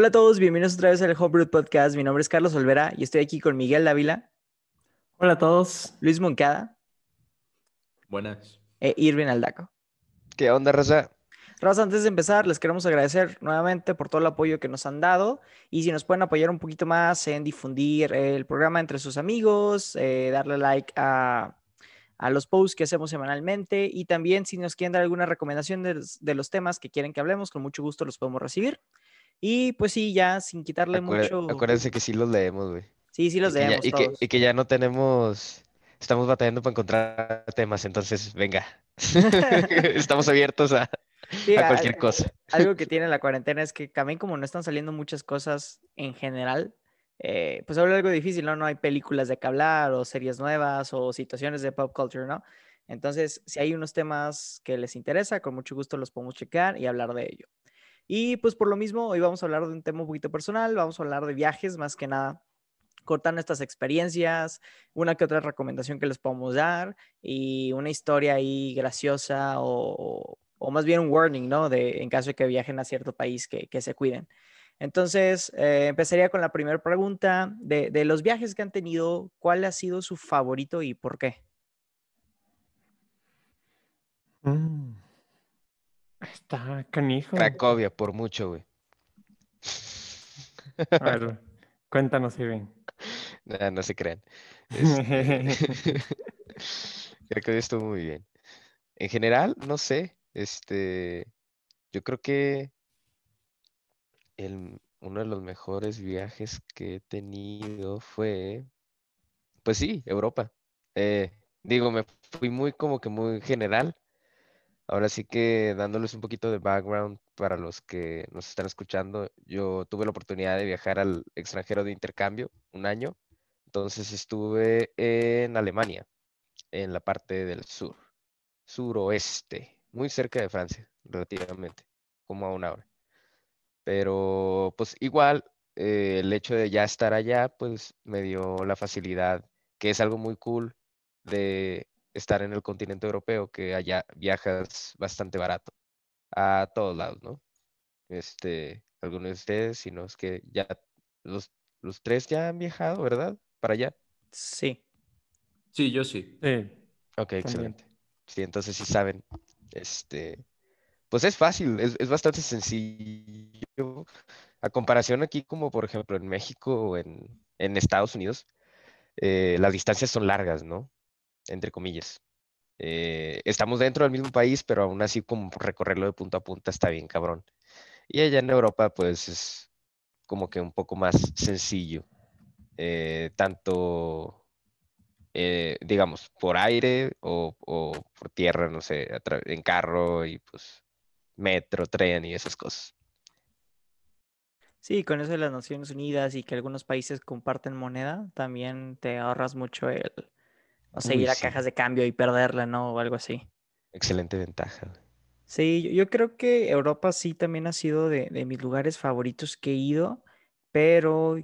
Hola a todos, bienvenidos otra vez al Homebrew Podcast. Mi nombre es Carlos Olvera y estoy aquí con Miguel Dávila. Hola a todos. Luis Moncada. Buenas. E Irvin Aldaco. ¿Qué onda, Raza? Raza, antes de empezar, les queremos agradecer nuevamente por todo el apoyo que nos han dado y si nos pueden apoyar un poquito más en difundir el programa entre sus amigos, eh, darle like a, a, los posts que hacemos semanalmente y también si nos quieren dar alguna recomendación de, de los temas que quieren que hablemos, con mucho gusto los podemos recibir. Y pues sí, ya sin quitarle Acuérdate, mucho. Acuérdense que sí los leemos, güey. Sí, sí los y que ya- leemos. y, que, todos. y que ya no tenemos. Estamos batallando para encontrar temas, entonces venga. Estamos abiertos a, Sí, a a- cualquier cosa. Algo que tiene la cuarentena es que también como no están saliendo muchas cosas en general, eh, pues ahora algo difícil, ¿no? No hay películas de que hablar o series nuevas o situaciones de pop culture, ¿no? Entonces, si hay unos temas que les interesa, con mucho gusto los podemos checar y hablar de ello. Y pues por lo mismo, hoy vamos a hablar de un tema un poquito personal, vamos a hablar de viajes más que nada, cortar nuestras experiencias, una que otra recomendación que les podemos dar y una historia ahí graciosa o, o más bien un warning, ¿no? De en caso de que viajen a cierto país, que, que se cuiden. Entonces, eh, empezaría con la primera pregunta de, de los viajes que han tenido, ¿cuál ha sido su favorito y por qué? Mm. Está canijo. Cracovia, por mucho, güey. A ver, cuéntanos, Irving. Nah, no se crean. Este, Cracovia estuvo muy bien. En general, no sé. Este. Yo creo que el, uno de los mejores viajes que he tenido fue. Pues sí, Europa. Eh, digo, me fui muy como que muy general. Ahora sí que dándoles un poquito de background para los que nos están escuchando, yo tuve la oportunidad de viajar al extranjero de intercambio un año. Entonces estuve en Alemania, en la parte del sur, suroeste, muy cerca de Francia, relativamente, como a una hora. Pero pues igual, eh, el hecho de ya estar allá, pues me dio la facilidad, que es algo muy cool de estar en el continente europeo, que allá viajas bastante barato a todos lados, ¿no? Este, algunos de ustedes, si no es que ya los, los tres ya han viajado, ¿verdad? Para allá. Sí. Sí, yo sí. Sí. Ok, excelente. Sí, entonces sí saben, este, pues es fácil, es, es bastante sencillo. A comparación aquí como por ejemplo en México o en, en Estados Unidos, eh, las distancias son largas, ¿no? Entre comillas. Eh, estamos dentro del mismo país, pero aún así como recorrerlo de punta a punta está bien cabrón. Y allá en Europa pues es como que un poco más sencillo. Eh, tanto eh, digamos, por aire o, o por tierra, no sé, en carro y pues metro, tren y esas cosas. Sí, con eso de las Naciones Unidas y que algunos países comparten moneda, también te ahorras mucho el, no sé, Uy, ir a sí. cajas de cambio y perderla, ¿no? O algo así. Excelente ventaja. Sí, yo, yo creo que Europa sí también ha sido de, de mis lugares favoritos que he ido, pero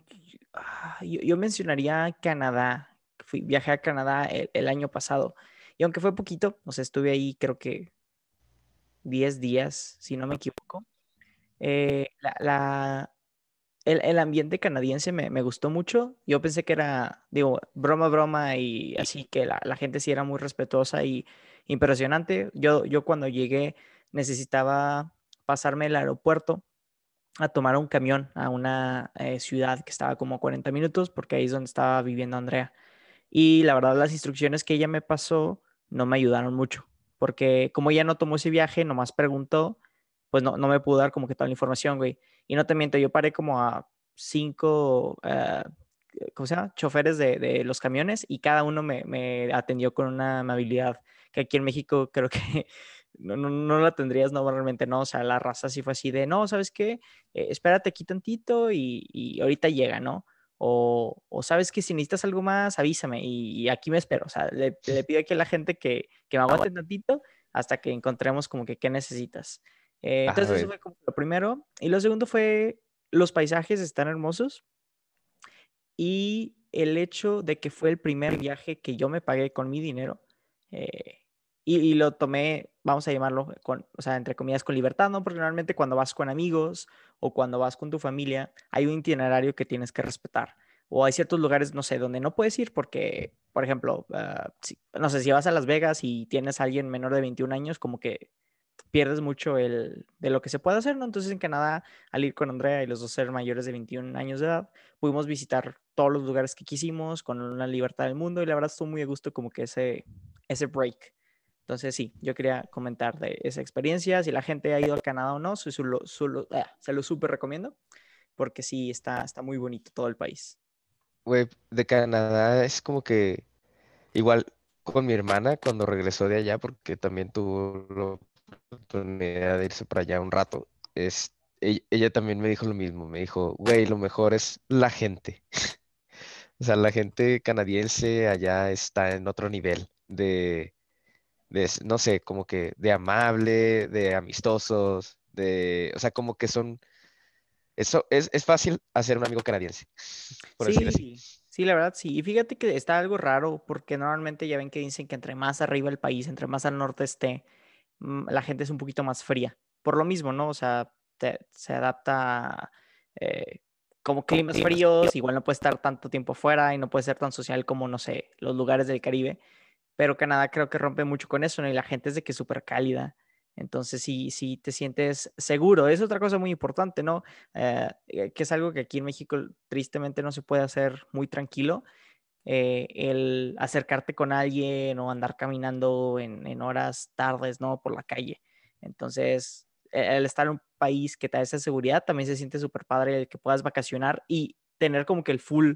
ah, yo, yo mencionaría Canadá. Fui, viajé a Canadá el, el año pasado y aunque fue poquito, o sea, estuve ahí creo que 10 días, si no me equivoco. eh, la, la- el, el ambiente canadiense me, me gustó mucho. Yo pensé que era, digo, broma, broma y así que la, la gente sí era muy respetuosa y impresionante. Yo, yo cuando llegué necesitaba pasarme el aeropuerto a tomar un camión a una eh, ciudad que estaba como a 40 minutos porque ahí es donde estaba viviendo Andrea. Y la verdad las instrucciones que ella me pasó no me ayudaron mucho porque como ella no tomó ese viaje, nomás preguntó, pues no, no me pudo dar como que toda la información, güey. Y no te miento, yo paré como a cinco, eh, ¿cómo se llama? Choferes de, de los camiones y cada uno me, me atendió con una amabilidad que aquí en México creo que no, no, no la tendrías normalmente, ¿no? O sea, la raza sí fue así de, no, ¿sabes qué? Eh, espérate aquí tantito y, y ahorita llega, ¿no? O, o sabes que si necesitas algo más, avísame y, y aquí me espero. O sea, le, le pido aquí a la gente que, que me aguante tantito hasta que encontremos como que qué necesitas. Eh, entonces eso fue como lo primero. Y lo segundo fue, los paisajes están hermosos y el hecho de que fue el primer viaje que yo me pagué con mi dinero. eh, y, y lo tomé, vamos a llamarlo, con, o sea, entre comillas, con libertad, ¿no? Porque normalmente cuando vas con amigos o cuando vas con tu familia, hay un itinerario que tienes que respetar. O hay ciertos lugares, no sé, donde no puedes ir porque, por ejemplo, ah, si- no sé, si vas a Las Vegas y tienes a alguien menor de 21 años, como que pierdes mucho el, de lo que se puede hacer, ¿no? Entonces en Canadá, al ir con Andrea y los dos ser mayores de 21 años de edad, pudimos visitar todos los lugares que quisimos con la libertad del mundo y la verdad estuvo muy a gusto como que ese, ese break. Entonces sí, yo quería comentar de esa experiencia, si la gente ha ido a Canadá o no, su- su- lo- ah, se lo súper recomiendo porque sí, está, está muy bonito todo el país. Güey, de Canadá es como que igual con mi hermana cuando regresó de allá, porque también tuvo la oportunidad de irse para allá un rato, es, ella, ella también me dijo lo mismo, me dijo, güey, lo mejor es la gente. O sea, la gente canadiense allá está en otro nivel de, de, no sé, como que de amable, de amistosos, de, o sea, como que son, eso es, es fácil hacer un amigo canadiense, por así. Sí, sí, la verdad sí. Y fíjate que está algo raro porque normalmente ya ven que dicen que entre más arriba el país, entre más al norte esté, la gente es un poquito más fría. Por lo mismo, ¿no? O sea, te- se adapta eh, como climas fríos, igual no puede estar tanto tiempo fuera y no puede ser tan social como, no sé, los lugares del Caribe. Pero Canadá creo que rompe mucho con eso, ¿no? Y la gente es de que es súper cálida. Entonces, sí, sí te sientes seguro. Es otra cosa muy importante, ¿no? eh, eh, que es algo que aquí en México tristemente no se puede hacer muy tranquilo, eh, el acercarte con alguien o andar caminando en, horas tardes, ¿no? Por la calle. Entonces, e- el estar en un país que te da esa seguridad también se siente súper padre el que puedas vacacionar y tener como que el full,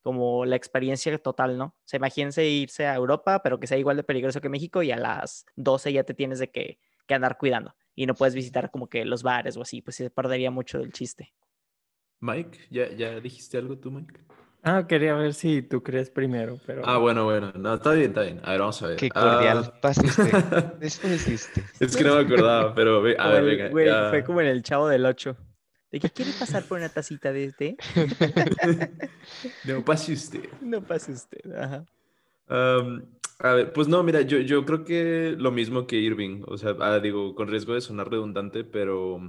como la experiencia total, ¿no? O sea, imagínense irse a Europa, pero que sea igual de peligroso que México y a las 12 ya te tienes de que, que andar cuidando y no puedes visitar como que los bares o así, pues se perdería mucho del chiste. Mike, ¿ya, ya dijiste algo tú, Mike? Ah, quería ver si tú crees primero, pero... Ah, bueno, bueno. No, está bien, está bien. A ver, vamos a ver. Qué cordial Ah, pasaste. Después diste. es que no me acordaba, pero ve- a Como ver, el- venga. güey, ya. Fue como en el chavo del 8. ¿De qué quiere pasar por una tacita de este? No pase usted. No pase usted. Ajá. Am, a ver, pues no, mira, yo, yo creo que lo mismo que Irving, o sea, ah, digo, con riesgo de sonar redundante, pero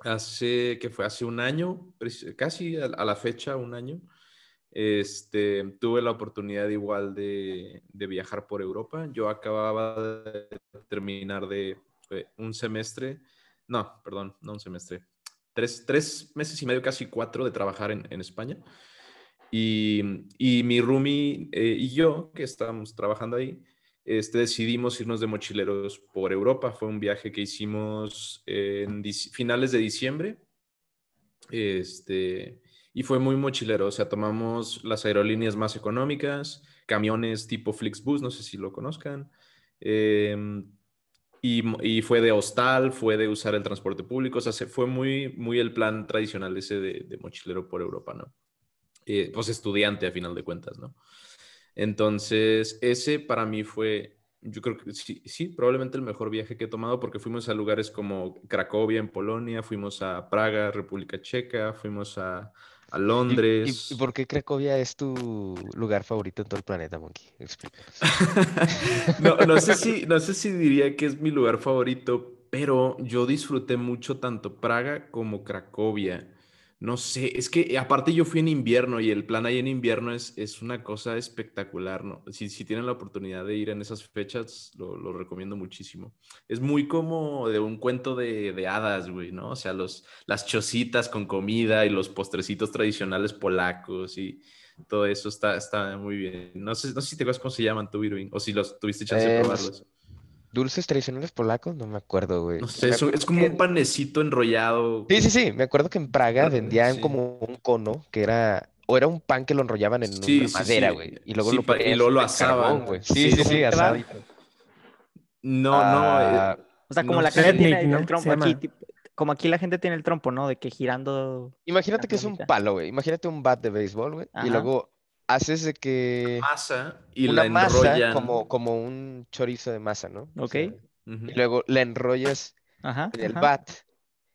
hace, que fue hace un año, casi a, a la fecha, un año, este, tuve la oportunidad igual de, de viajar por Europa. Yo acababa de terminar de eh, un semestre, no, perdón, no un semestre, tres, tres meses y medio, casi cuatro de trabajar en, en España. Y, y mi roomie eh, y yo, que estábamos trabajando ahí, este, decidimos irnos de mochileros por Europa. Fue un viaje que hicimos en finales de diciembre. Este, y fue muy mochilero. O sea, tomamos las aerolíneas más económicas, camiones tipo Flixbus, no sé si lo conozcan. em, y, y fue de hostal, fue de usar el transporte público. O sea, se- fue muy, muy el plan tradicional ese de, de mochilero por Europa, ¿no? eh, pues estudiante a final de cuentas, ¿no? Entonces, ese para mí fue, yo creo que sí, sí, probablemente el mejor viaje que he tomado porque fuimos a lugares como Cracovia en Polonia, fuimos a Praga, República Checa, fuimos a, a ¿Y, y- Londres. y por qué Cracovia es tu lugar favorito en todo el planeta, Monkey? Explícanos. No, no sé si, no sé si diría que es mi lugar favorito, pero yo disfruté mucho tanto Praga como Cracovia. No sé, es que aparte yo fui en invierno y el plan ahí en invierno es, es una cosa espectacular, ¿no? Si, si tienen la oportunidad de ir en esas fechas, lo, lo recomiendo muchísimo. Es muy como de un cuento de, de hadas, güey, ¿no? O sea, los, las chocitas con comida y los postrecitos tradicionales polacos y todo eso está, está muy bien. No sé, no sé si te acuerdas cómo se llaman tú, Irving, o si los tuviste chance de Eh, los- probarlos. ¿Dulces tradicionales polacos? No me acuerdo, güey. No sé, es, como que- un panecito enrollado. Sí, sí, sí. Me acuerdo que en Praga Ah, vendían sí. como un cono que era... O era un pan que lo enrollaban en Sí, una sí, madera, sí. güey. Y luego Sí, lo pa- y luego lo asaban. carbón, güey. Sí, Sí, sí, asadito. No, Ah, no. eh, O sea, como No la sé. gente tiene el, ¿no? el trompo aquí, tipo- como aquí la gente tiene el trompo, ¿no? De que girando. Imagínate que es un palo, güey. Imagínate un bat de béisbol, güey. Y luego haces de que... masa y una la masa enrollan. como, como un chorizo de masa, ¿no? O Ok. y luego la enrollas Ajá. en el ajá. bat.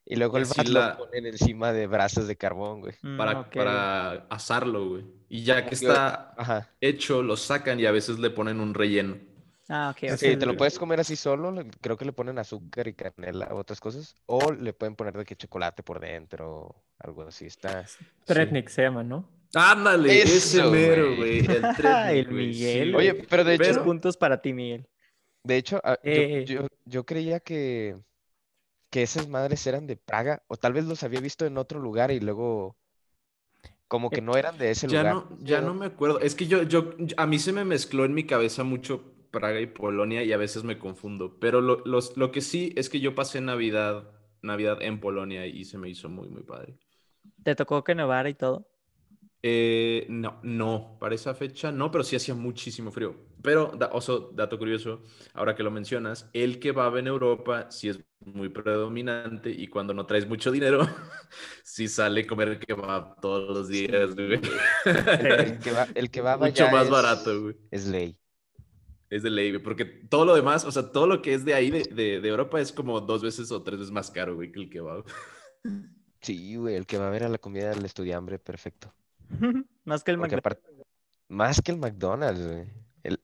Y luego Y el bat la- lo ponen encima de brasas de carbón, güey. Mm, para, para asarlo, güey. Y ya que está Ajá. hecho, lo sacan y a veces le ponen un relleno. Ah, ok, ok. Sí, te lo puedes comer así solo, creo que le ponen azúcar y canela o otras cosas, o le pueden poner de que chocolate por dentro, algo así, está... Tretnik se llama, ¿no? Ándale, ese Eso, mero, güey. El, El sí, Miguel. Oye, pero de Tres hecho, puntos para ti, Miguel. de hecho, ah, yo, Eh. yo, yo creía que, que esas madres eran de Praga, o tal vez los había visto en otro lugar y luego como que no eran de ese Ya lugar. no, ya no me acuerdo. Es que yo, yo, a mí se me mezcló en mi cabeza mucho Praga y Polonia y a veces me confundo. Pero lo, los- lo que sí es que yo pasé Navidad, Navidad en Polonia y se me hizo muy, muy padre. ¿Te tocó que nevara y todo? Eh, no, no, para esa fecha no, pero sí hacía muchísimo frío. Pero, da- oso, dato curioso, ahora que lo mencionas, el kebab en Europa sí es muy predominante y cuando no traes mucho dinero, sí sale comer kebab todos los días, güey. El que va, el va Mucho allá más es- barato, güey. Es ley. Es de ley, güey, porque todo lo demás, o sea, todo lo que es de ahí, de, de, de Europa, es como dos veces o tres veces más caro, güey, que el kebab. Sí, güey, el que va a ver a la comida del estudiambre, perfecto. Más que el Porque McDonald's. aparte, más que el McDonald's, güey. El-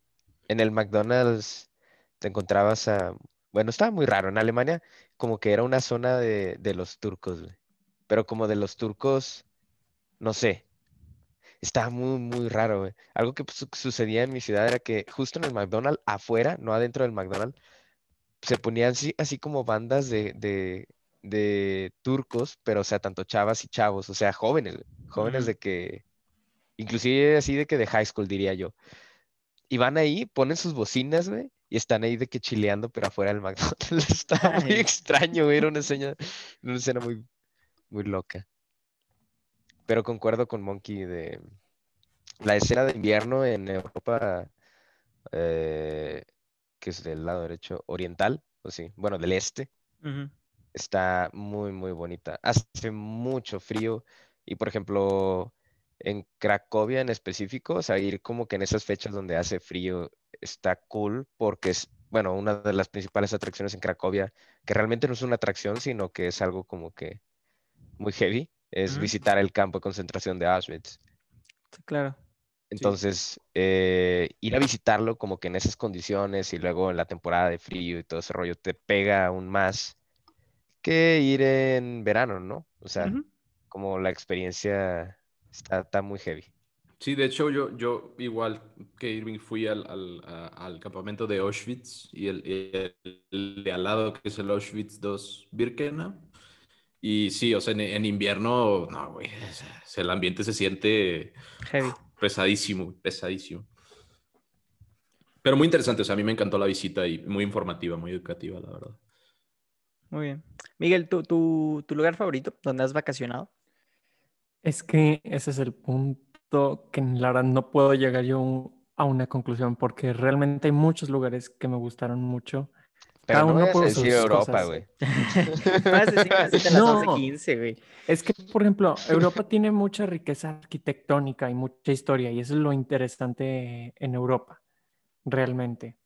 en el McDonald's te encontrabas a... Bueno, estaba muy raro. En Alemania como que era una zona de, de los turcos, güey. Pero como de los turcos, no sé. Estaba muy, muy raro, güey. Algo que su- sucedía en mi ciudad era que justo en el McDonald's, afuera, no adentro del McDonald's, se ponían así, así como bandas de, de, de turcos, pero o sea, tanto chavas y chavos, o sea, jóvenes, jóvenes de que, inclusive así de que de high school, diría yo. Y van ahí, ponen sus bocinas, güey, y están ahí de que chileando, pero afuera del McDonald's. Estaba muy extraño, güey, era una escena, una escena muy, muy loca. Pero concuerdo con Monkey de la escena de invierno en Europa, eh, que es del lado derecho, oriental, o sí, bueno, del este. Está muy, muy bonita. Hace mucho frío y, por ejemplo, en Cracovia en específico, o sea, ir como que en esas fechas donde hace frío está cool porque es, bueno, una de las principales atracciones en Cracovia, que realmente no es una atracción, sino que es algo como que muy heavy, es visitar el campo de concentración de Auschwitz. Claro. Entonces, eh, ir a visitarlo como que en esas condiciones y luego en la temporada de frío y todo ese rollo te pega aún más que ir en verano, ¿no? O sea, como la experiencia está, está muy heavy. Sí, de hecho, yo, yo igual que Irving fui al, al, a- al campamento de Auschwitz y el, el de al lado, que es el Auschwitz II Birkenau. Y sí, o sea, en, en invierno, no, güey, el ambiente se siente Heavy. pesadísimo, pesadísimo. Pero muy interesante, o sea, a mí me encantó la visita y muy informativa, muy educativa, la verdad. Muy bien. Miguel, ¿tu, tu, tu lugar favorito donde has vacacionado? Es que ese es el punto que la verdad no puedo llegar yo a una conclusión porque realmente hay muchos lugares que me gustaron mucho. Pero Cada no uno por decir sus Europa, güey. No. 12:15, güey. Es que, por ejemplo, Europa tiene mucha riqueza arquitectónica y mucha historia, y eso es lo interesante en Europa, realmente.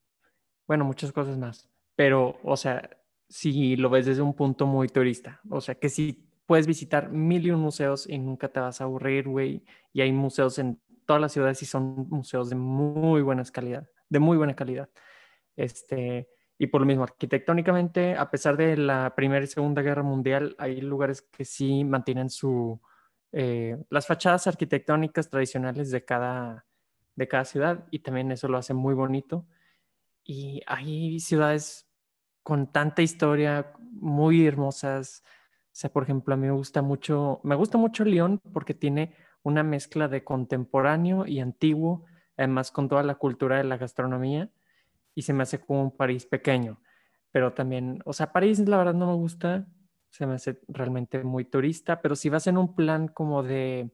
Bueno, muchas cosas más, pero, o sea, si lo ves desde un punto muy turista, o sea, que si puedes visitar mil y un museos y nunca te vas a aburrir, güey, y hay museos en todas las ciudades y son museos de muy buenas calidad, de muy buena calidad. Este, y por lo mismo, arquitectónicamente, a pesar de la Primera y Segunda Guerra Mundial, hay lugares que sí mantienen su, eh, las fachadas arquitectónicas tradicionales de cada, de cada ciudad y también eso lo hace muy bonito. Y hay ciudades con tanta historia, muy hermosas. O sea, por ejemplo, a mí me gusta mucho, me gusta mucho León porque tiene una mezcla de contemporáneo y antiguo, además con toda la cultura de la gastronomía y se me hace como un París pequeño. Pero también, o sea, París la verdad no me gusta, se me hace realmente muy turista, pero si vas en un plan como de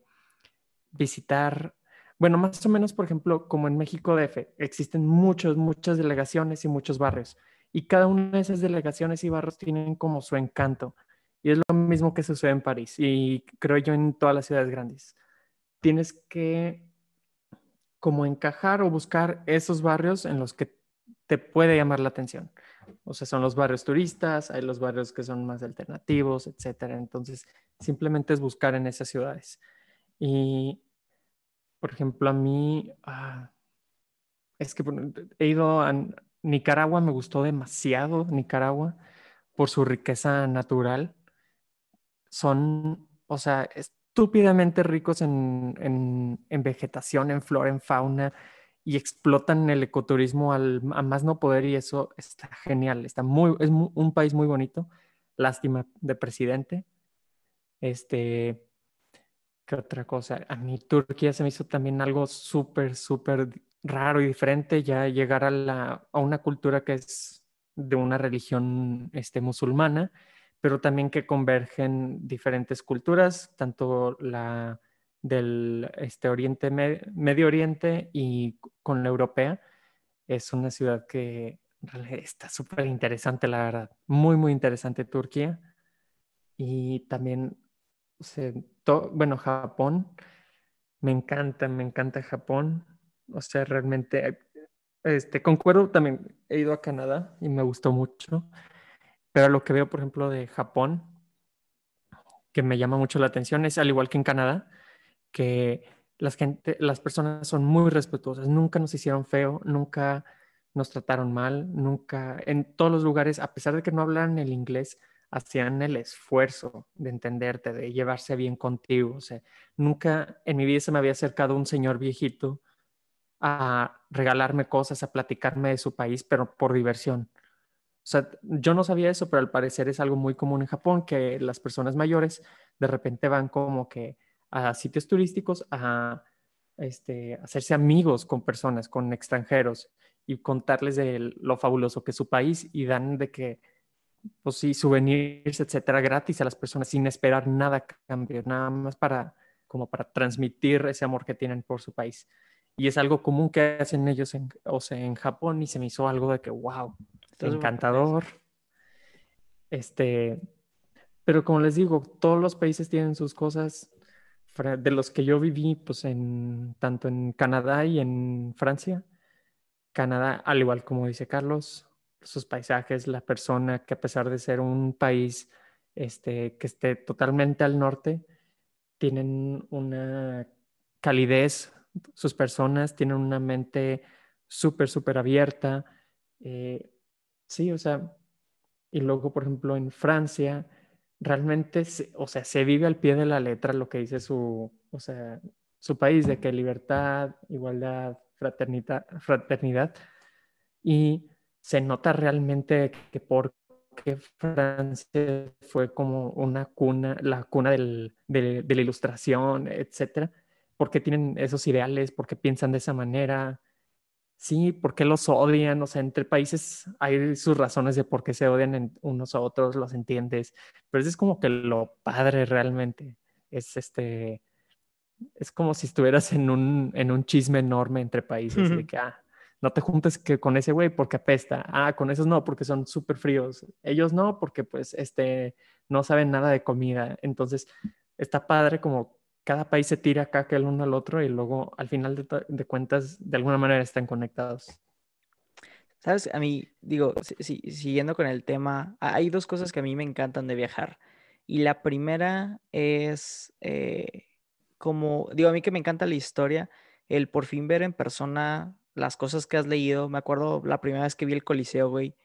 visitar, bueno, más o menos, por ejemplo, como en México DF, existen muchos, muchas delegaciones y muchos barrios, y cada una de esas delegaciones y barrios tienen como su encanto. Y es lo mismo que sucede en París y creo yo en todas las ciudades grandes. Tienes que como encajar o buscar esos barrios en los que te puede llamar la atención. O sea, son los barrios turistas, hay los barrios que son más alternativos, etcétera. Entonces, simplemente es buscar en esas ciudades. Y, por ejemplo, a mí, ah, es que he ido a, Nicaragua me gustó demasiado, Nicaragua, por su riqueza natural. Son, o sea, estúpidamente ricos en, en, vegetación, en flora, en fauna, y explotan el ecoturismo al, a más no poder, y eso está genial. Está muy, es un país muy bonito. Lástima de presidente. Este, ¿qué otra cosa? A mí Turquía se me hizo también algo súper, súper raro y diferente, ya llegar a, la, a una cultura que es de una religión este, musulmana, pero también que convergen diferentes culturas, tanto la del este, Oriente, Medio Oriente y con la europea. Es una ciudad que está súper interesante, la verdad. Muy, muy interesante Turquía. Y también, bueno, Japón. Me encanta, me encanta Japón. O sea, realmente, este, concuerdo también, he ido a Canadá y me gustó mucho, pero lo que veo, por ejemplo, de Japón, que me llama mucho la atención, es al igual que en Canadá, que las, gente, las personas son muy respetuosas, nunca nos hicieron feo, nunca nos trataron mal, nunca, en todos los lugares, a pesar de que no hablan el inglés, hacían el esfuerzo de entenderte, de llevarse bien contigo. O sea, nunca en mi vida se me había acercado un señor viejito a regalarme cosas, a platicarme de su país, pero por diversión. O sea, yo no sabía eso, pero al parecer es algo muy común en Japón, que las personas mayores de repente van como que a sitios turísticos a este, hacerse amigos con personas, con extranjeros y contarles de lo fabuloso que es su país y dan de que, pues sí, souvenirs, etcétera, gratis a las personas sin esperar nada a cambio, nada más para, como para transmitir ese amor que tienen por su país y es algo común que hacen ellos en, o sea, en Japón y se me hizo algo de que, wow, encantador. Este, pero como les digo, todos los países tienen sus cosas. De los que yo viví, pues en tanto en Canadá y en Francia. Canadá, al igual como dice Carlos, sus paisajes, la persona que a pesar de ser un país este, que esté totalmente al norte, tienen una calidez sus personas tienen una mente súper, súper abierta. Eh, sí, o sea, y luego, por ejemplo, en Francia, realmente, o sea, se vive al pie de la letra lo que dice su, o sea, su país, de que libertad, igualdad, fraternidad, fraternidad y se nota realmente que porque Francia fue como una cuna, la cuna del, de, de la ilustración, etcétera, por qué tienen esos ideales, por qué piensan de esa manera, sí, por qué los odian, o sea, entre países hay sus razones de por qué se odian en unos a otros, los entiendes, pero eso es como que lo padre realmente, es este, es como si estuvieras en un, en un chisme enorme entre países, de que, ah, no te juntes que con ese güey porque apesta, ah, con esos no, porque son súper fríos, ellos no, porque pues, este, no saben nada de comida, entonces está padre como cada país se tira que el uno al otro y luego al final de, cuentas de alguna manera están conectados. Sabes, a mí, digo, siguiendo con el tema, hay dos cosas que a mí me encantan de viajar. Y la primera es eh, como, digo, a mí que me encanta la historia, el por fin ver en persona las cosas que has leído. Me acuerdo la primera vez que vi el Coliseo, güey,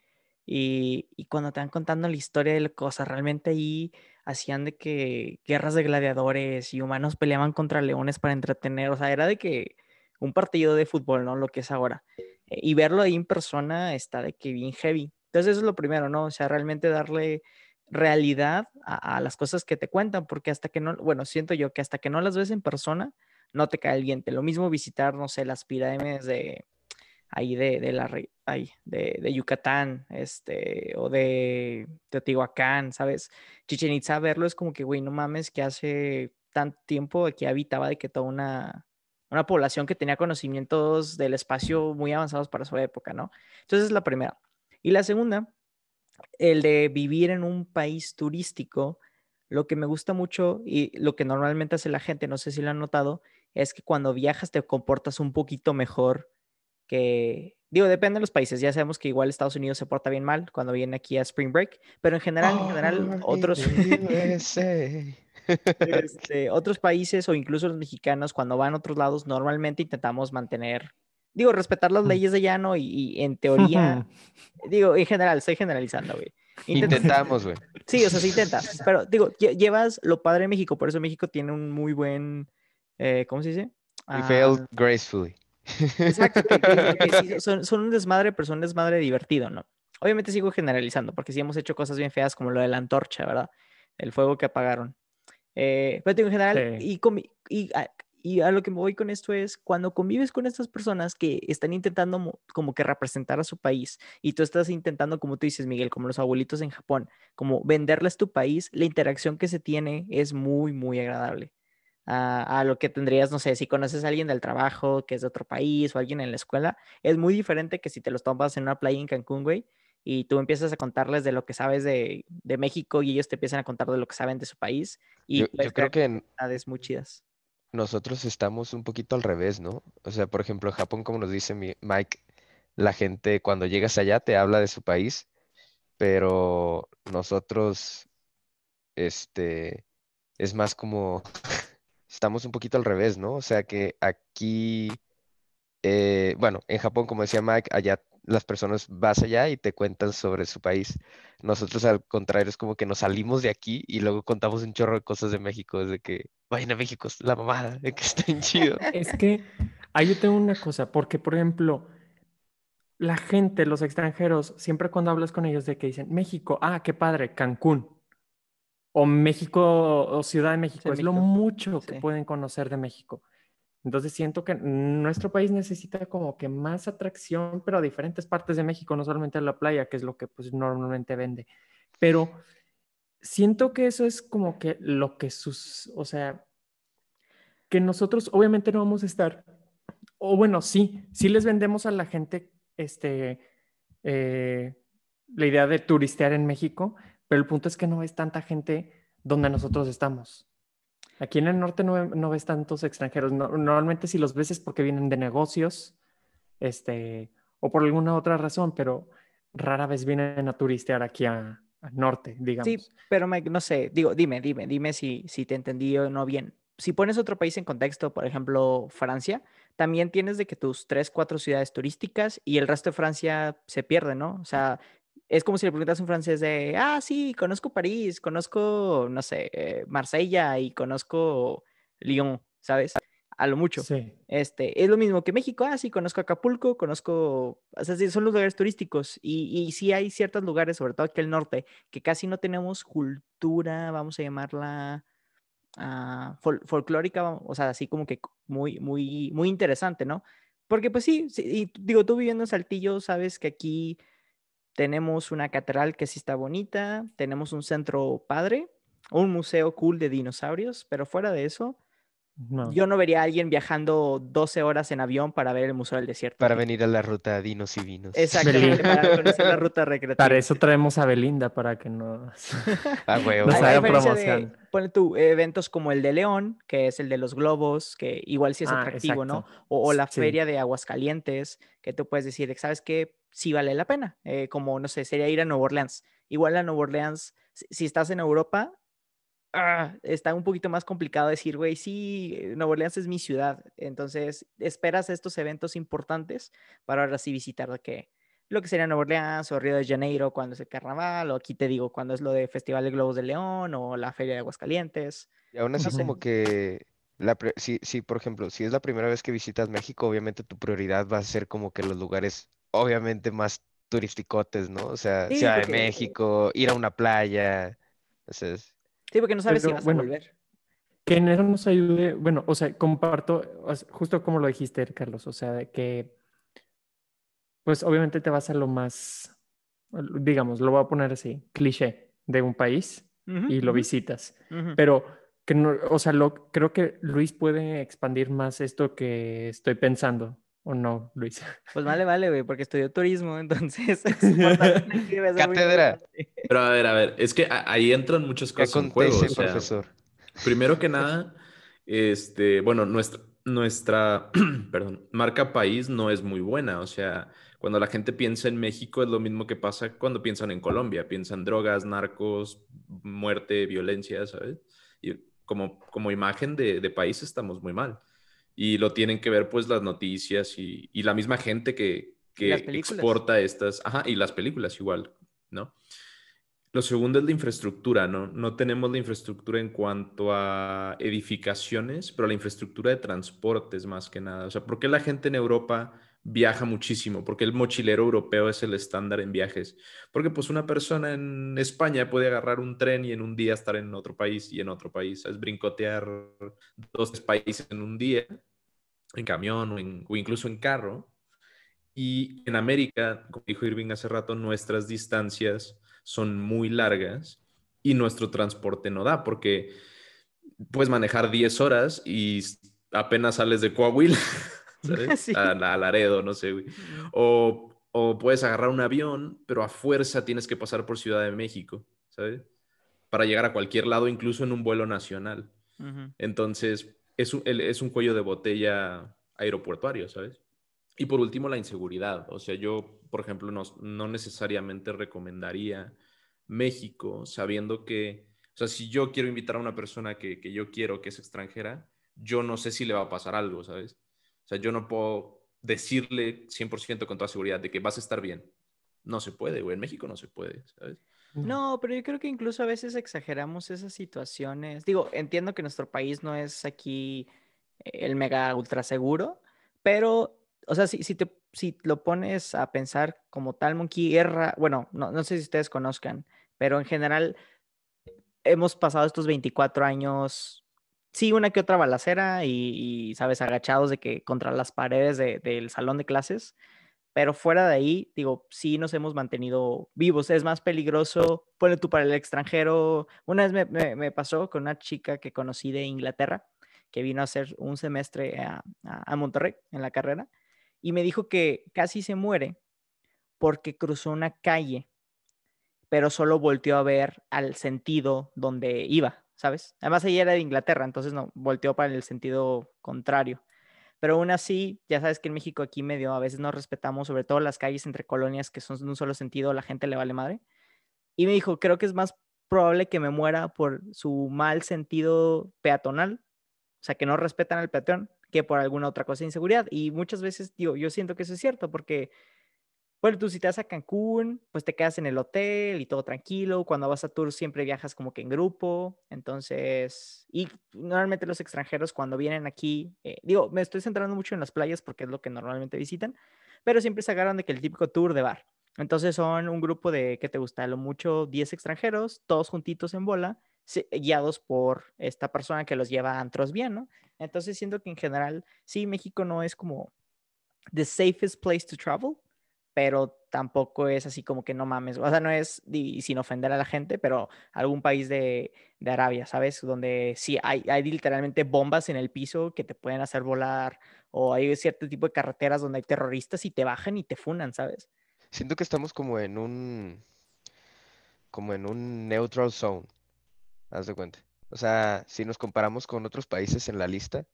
y, y cuando te van contando la historia de la cosa, realmente ahí hacían de que guerras de gladiadores y humanos peleaban contra leones para entretener, o sea, era de que un partido de fútbol, ¿no? Lo que es ahora. Eh, y verlo ahí en persona está de que bien heavy. Entonces eso es lo primero, ¿no? O sea, realmente darle realidad a, las cosas que te cuentan, porque hasta que no, bueno, siento yo que hasta que no las ves en persona, no te cae el diente. Lo mismo visitar, no sé, las pirámides de, ahí de, de la ahí, de, Yucatán, este, o de Teotihuacán, ¿sabes? Chichen Itza, verlo es como que, güey, no mames, que hace tanto tiempo aquí habitaba de que toda una, una población que tenía conocimientos del espacio muy avanzados para su época, ¿no? Entonces es la primera. Y la segunda, el de vivir en un país turístico, lo que me gusta mucho y lo que normalmente hace la gente, no sé si lo han notado, es que cuando viajas te comportas un poquito mejor que, digo, depende de los países, ya sabemos que igual Estados Unidos se porta bien mal cuando viene aquí a Spring Break, pero en general, en general, otros, este, otros países o incluso los mexicanos cuando van a otros lados, normalmente intentamos mantener digo, respetar las leyes de llano y, y en teoría, digo, en general, estoy generalizando, güey. Intentas- Intentamos, güey. Sí, o sea, sí intentas, pero digo, lle- llevas lo padre de México, por eso México tiene un muy buen, eh, ¿cómo se dice? We Ah, failed gracefully. Exacto, que- que- que sí, son, son un desmadre, pero son un desmadre divertido, ¿no? Obviamente sigo generalizando, porque sí hemos hecho cosas bien feas como lo de la antorcha, ¿verdad? El fuego que apagaron. Eh, pero en general, Sí. y, convi- y, a, y a lo que me voy con esto es, cuando convives con estas personas que están intentando mo- como que representar a su país, y tú estás intentando, como tú dices, Miguel, como los abuelitos en Japón, como venderles tu país, la interacción que se tiene es muy, muy agradable a, a lo que tendrías, no sé, si conoces a alguien del trabajo que es de otro país o alguien en la escuela, es muy diferente que si te los tomas en una playa en Cancún, güey, y tú empiezas a contarles de lo que sabes de, de México y ellos te empiezan a contar de lo que saben de su país. Y Yo, puedes yo creo que muy chidas. nosotros estamos un poquito al revés, ¿no? O sea, por ejemplo, en Japón, como nos dice mi- Mike, la gente cuando llegas allá te habla de su país, pero nosotros, este, es más como, estamos un poquito al revés, ¿no? O sea, que aquí, eh, bueno, en Japón, como decía Mike, allá las personas vas allá y te cuentan sobre su país. Nosotros, al contrario, es como que nos salimos de aquí y luego contamos un chorro de cosas de México, desde que vayan a México, es la mamada, de que está chido. Es que ahí yo tengo una cosa, porque por ejemplo, la gente, los extranjeros, siempre cuando hablas con ellos de que dicen México, ah, qué padre, Cancún, o México, o Ciudad de México, de es lo México, mucho que sí. pueden conocer de México. Entonces siento que nuestro país necesita como que más atracción, pero a diferentes partes de México, no solamente a la playa, que es lo que pues normalmente vende. Pero siento que eso es como que lo que sus, o sea, que nosotros obviamente no vamos a estar, o bueno, sí, sí les vendemos a la gente este, eh, la idea de turistear en México, pero el punto es que no ves tanta gente donde nosotros estamos. Aquí en el norte no, no ves tantos extranjeros. No- normalmente si los ves es porque vienen de negocios, este, o por alguna otra razón, pero rara vez vienen a turistear aquí a- al norte, digamos. Sí, pero Mike, no sé, digo, dime, dime, dime si, si te entendí o no bien. Si pones otro país en contexto, por ejemplo, Francia, también tienes de que tus tres, cuatro ciudades turísticas y el resto de Francia se pierde, ¿no? O sea, es como si le preguntas a un francés de, ah, sí, conozco París, conozco, no sé, eh, Marsella y conozco Lyon, ¿sabes? A lo mucho. Sí. Este, es lo mismo que México, ah, sí, conozco Acapulco, conozco, o sea, sí, son los lugares turísticos y, y sí hay ciertos lugares, sobre todo aquí al norte, que casi no tenemos cultura, vamos a llamarla ah, fol- folclórica, o sea, así como que muy, muy, muy interesante, ¿no? Porque pues sí, sí, y digo, tú viviendo en Saltillo, sabes que aquí tenemos una catedral que sí está bonita, tenemos un centro padre, un museo cool de dinosaurios, pero fuera de eso, No. yo no vería a alguien viajando 12 horas en avión para ver el Museo del Desierto. Para venir a la ruta Dinos y Vinos. Exactamente, para conocer la ruta recreativa. Para eso traemos a Belinda, para que nos... Ah. Nos haga diferencia de, promoción. ponle tú, eventos como el de León, que es el de los globos, que igual sí es Ah, atractivo, ¿no? exacto. O, o la Sí. feria de Aguascalientes, que tú puedes decir, ¿sabes qué? Sí vale la pena. Eh, como, no sé, sería ir a Nueva Orleans. Igual a Nueva Orleans, si, si estás en Europa, ah, está un poquito más complicado decir, güey, sí, eh, Nueva Orleans es mi ciudad. Entonces, esperas estos eventos importantes para ahora sí visitar lo que, lo que sería Nueva Orleans o Río de Janeiro cuando es el carnaval, o aquí te digo, cuando es lo de Festival de Globos de León o la Feria de Aguascalientes. Y aún así sé. como que, la pre- si, si, por ejemplo, si es la primera vez que visitas México, obviamente tu prioridad va a ser como que los lugares, obviamente más turisticotes, ¿no? O sea, Sí, Ciudad de México, ir a una playa. Entonces, Sí, porque no sabes si Pero, vas bueno, a volver. que en eso nos ayude, bueno, o sea, comparto, justo como lo dijiste, Carlos, o sea, de que, pues obviamente te vas a lo más, digamos, lo voy a poner así, cliché de un país y lo visitas, pero que no, o sea, lo, creo que Luis puede expandir más esto que estoy pensando, ¿o no, Luis? Pues vale, vale, güey, porque estudió turismo, entonces Cátedra. Pero a ver, a ver, es que ahí entran muchas ¿qué cosas en juego. acontece, o sea, profesor? Primero que nada, este, bueno, nuestra, nuestra, perdón, marca país no es muy buena. O sea, cuando la gente piensa en México es lo mismo que pasa cuando piensan en Colombia. Piensan drogas, narcos, muerte, violencia, ¿sabes? Y como, como imagen de, de país estamos muy mal. Y lo tienen que ver pues las noticias y, y la misma gente que, que exporta estas, ajá, y las películas igual, ¿no? Lo segundo es la infraestructura, ¿no? No tenemos la infraestructura en cuanto a edificaciones, pero la infraestructura de transportes más que nada. O sea, ¿por qué la gente en Europa viaja muchísimo? Porque el mochilero europeo es el estándar en viajes. Porque pues una persona en España puede agarrar un tren y en un día estar en otro país y en otro país. Es brincotear dos países en un día, en camión o, o incluso en carro. Y en América, como dijo Irving hace rato, nuestras distancias son muy largas y nuestro transporte no da porque puedes manejar 10 horas y apenas sales de Coahuila, ¿sabes? Sí. A, a Laredo, no sé, güey. O, o puedes agarrar un avión, pero a fuerza tienes que pasar por Ciudad de México, ¿sabes? Para llegar a cualquier lado, incluso en un vuelo nacional. Entonces, es un, es un cuello de botella aeroportuario, ¿sabes? Y por último, la inseguridad. O sea, yo, por ejemplo, no, no necesariamente recomendaría México sabiendo que, o sea, si yo quiero invitar a una persona que, que yo quiero que es extranjera, yo no sé si le va a pasar algo, ¿sabes? O sea, yo no puedo decirle 100% con toda seguridad de que vas a estar bien. No se puede, güey. En México no se puede, ¿sabes? No, pero yo creo que incluso a veces exageramos esas situaciones. Digo, entiendo que nuestro país no es aquí el mega ultra seguro, pero, o sea, si, si te si lo pones a pensar como tal, Monkey Guerra, bueno, no, no sé si ustedes conozcan, pero en general hemos pasado estos 24 años, sí, una que otra balacera y, sabes, agachados de que contra las paredes de- del salón de clases, pero fuera de ahí, digo, sí nos hemos mantenido vivos. Es más peligroso, ponle tú para el extranjero. Una vez me, pasó con una chica que conocí de Inglaterra, que vino a hacer un semestre a, a- a Monterrey en la carrera, y me dijo que casi se muere porque cruzó una calle, pero solo volteó a ver al sentido donde iba, ¿sabes? Además ella era de Inglaterra, entonces no, volteó para el sentido contrario. Pero aún así, ya sabes que en México aquí medio a veces no respetamos, sobre todo las calles entre colonias que son de un solo sentido, la gente le vale madre. Y me dijo, creo que es más probable que me muera por su mal sentido peatonal, o sea, que no respetan al peatón, que por alguna otra cosa de inseguridad. Y muchas veces, digo, yo siento que eso es cierto, porque, bueno, tú si te vas a Cancún, pues te quedas en el hotel y todo tranquilo. Cuando vas a tour siempre viajas como que en grupo. Entonces, y normalmente los extranjeros cuando vienen aquí, eh, digo, me estoy centrando mucho en las playas porque es lo que normalmente visitan, pero siempre se agarran de que el típico tour de bar. Entonces son un grupo de, ¿qué te gusta? Lo mucho 10 extranjeros, todos juntitos en bola, guiados por esta persona que los lleva a antros bien, ¿no? Entonces siento que en general, sí, México no es como the safest place to travel, pero tampoco es así como que no mames, o sea, no es sin ofender a la gente, pero algún país de, de Arabia, ¿sabes? Donde sí hay, hay literalmente bombas en el piso que te pueden hacer volar, o hay cierto tipo de carreteras donde hay terroristas y te bajan y te funan, ¿sabes? Siento que estamos como en un, como en un neutral zone, haz de cuenta. O sea, si nos comparamos con otros países en la lista,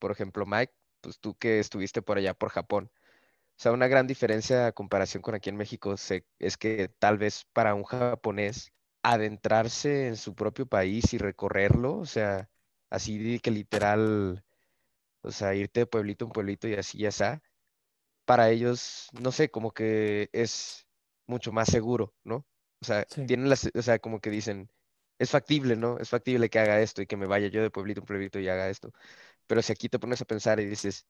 por ejemplo, Mike, pues tú que estuviste por allá por Japón. O sea, una gran diferencia a comparación con aquí en México se- es que tal vez para un japonés adentrarse en su propio país y recorrerlo, o sea, así de que literal, o sea, irte de pueblito en pueblito y así ya está, para ellos, no sé, como que es mucho más seguro, ¿no? O sea, Sí. tienen las, o sea, como que dicen, es factible, ¿no? Es factible que haga esto y que me vaya yo de pueblito en pueblito y haga esto. Pero si aquí te pones a pensar y dices,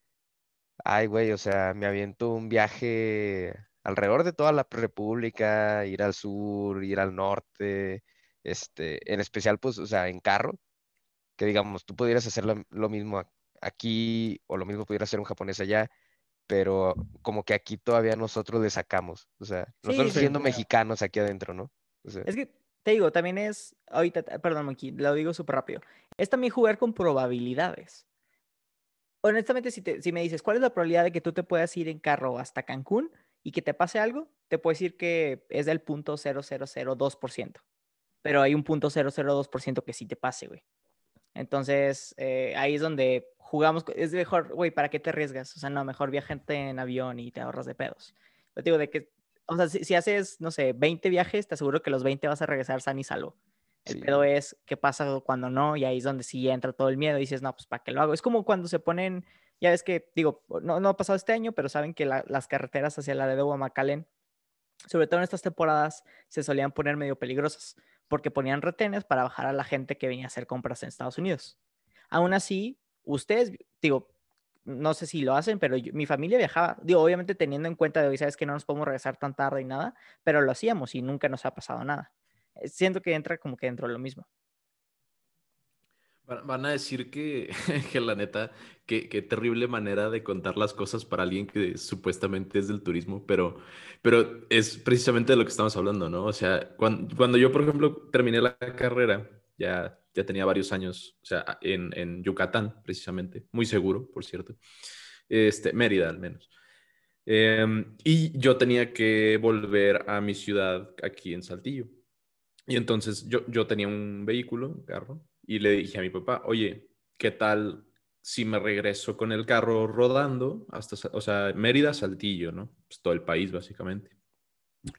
ay, güey, o sea, me aviento un viaje alrededor de toda la República, ir al sur, ir al norte, este, en especial, pues, o sea, en carro, que digamos, tú pudieras hacer lo, lo mismo aquí o lo mismo pudiera hacer un japonés allá, pero como que aquí todavía nosotros le sacamos, o sea, nosotros sí, siendo mexicanos aquí adentro, ¿no? O sea, Es que te digo, también es, ahorita, perdón, Monkey, lo digo súper rápido, es también jugar con probabilidades. Honestamente, si, te- si me dices, ¿cuál es la probabilidad de que tú te puedas ir en carro hasta Cancún y que te pase algo? Te puedo decir que es del punto 0002%, pero hay un punto 002% que sí te pase, güey. Entonces, eh, ahí es donde jugamos, es mejor, güey, ¿para qué te arriesgas? O sea, no, mejor viajarte en avión y te ahorras de pedos. Yo digo, de que, o sea, si, si haces, no sé, 20 viajes, te aseguro que los 20 vas a regresar san y salvo. El Sí. pedo es qué pasa cuando no, y ahí es donde sí entra todo el miedo. Y dices, no, pues ¿para qué lo hago? Es como cuando se ponen, ya ves que, digo, no, no ha pasado este año, pero saben que la- las carreteras hacia la de Guamacalen, sobre todo en estas temporadas, se solían poner medio peligrosas, porque ponían retenes para bajar a la gente que venía a hacer compras en Estados Unidos. Aún así, ustedes, digo, no sé si lo hacen, pero yo- mi familia viajaba, digo, obviamente teniendo en cuenta de hoy, sabes que no nos podemos regresar tan tarde y nada, pero lo hacíamos y nunca nos ha pasado nada. Eh, Siento que entra como que dentro de lo mismo. Van a decir que, que la neta, que, que terrible manera de contar las cosas para alguien que supuestamente es del turismo, pero, pero es precisamente de lo que estamos hablando, ¿no? O sea, cuando, cuando yo, por ejemplo, terminé la carrera, ya, ya tenía varios años, o sea, en, en Yucatán, precisamente, muy seguro, por cierto, este, Mérida al menos. Em, y yo tenía que volver a mi ciudad aquí en Saltillo. Y entonces yo, yo tenía un vehículo, un carro, y le dije a mi papá, oye, ¿qué tal si me regreso con el carro rodando hasta, o sea, Mérida, Saltillo, ¿no? Pues todo el país, básicamente.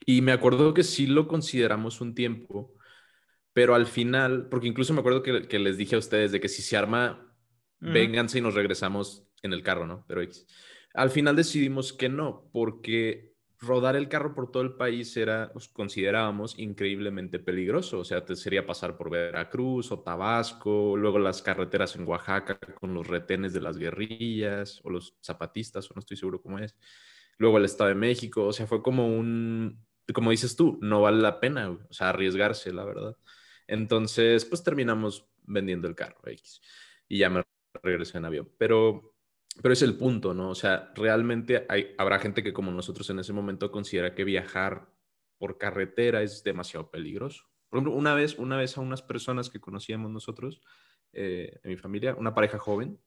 Y me acuerdo que sí lo consideramos un tiempo, pero al final, porque incluso me acuerdo que, que les dije a ustedes de que si se arma, Ujú. vénganse y nos regresamos en el carro, ¿no? Pero. Al final decidimos que no, porque rodar el carro por todo el país era, pues, considerábamos increíblemente peligroso. O sea, te sería pasar por Veracruz o Tabasco, luego las carreteras en Oaxaca con los retenes de las guerrillas o los zapatistas, o no estoy seguro cómo es. Luego el Estado de México, o sea, fue como un, como dices tú, no vale la pena, o sea, arriesgarse, la verdad. Entonces, pues terminamos vendiendo el carro X y ya me regresé en avión. Pero, pero es el punto, ¿no? O sea, realmente hay, habrá gente que como nosotros en ese momento considera que viajar por carretera es demasiado peligroso. Por ejemplo, una vez, una vez a unas personas que conocíamos nosotros, eh, en mi familia, una pareja joven,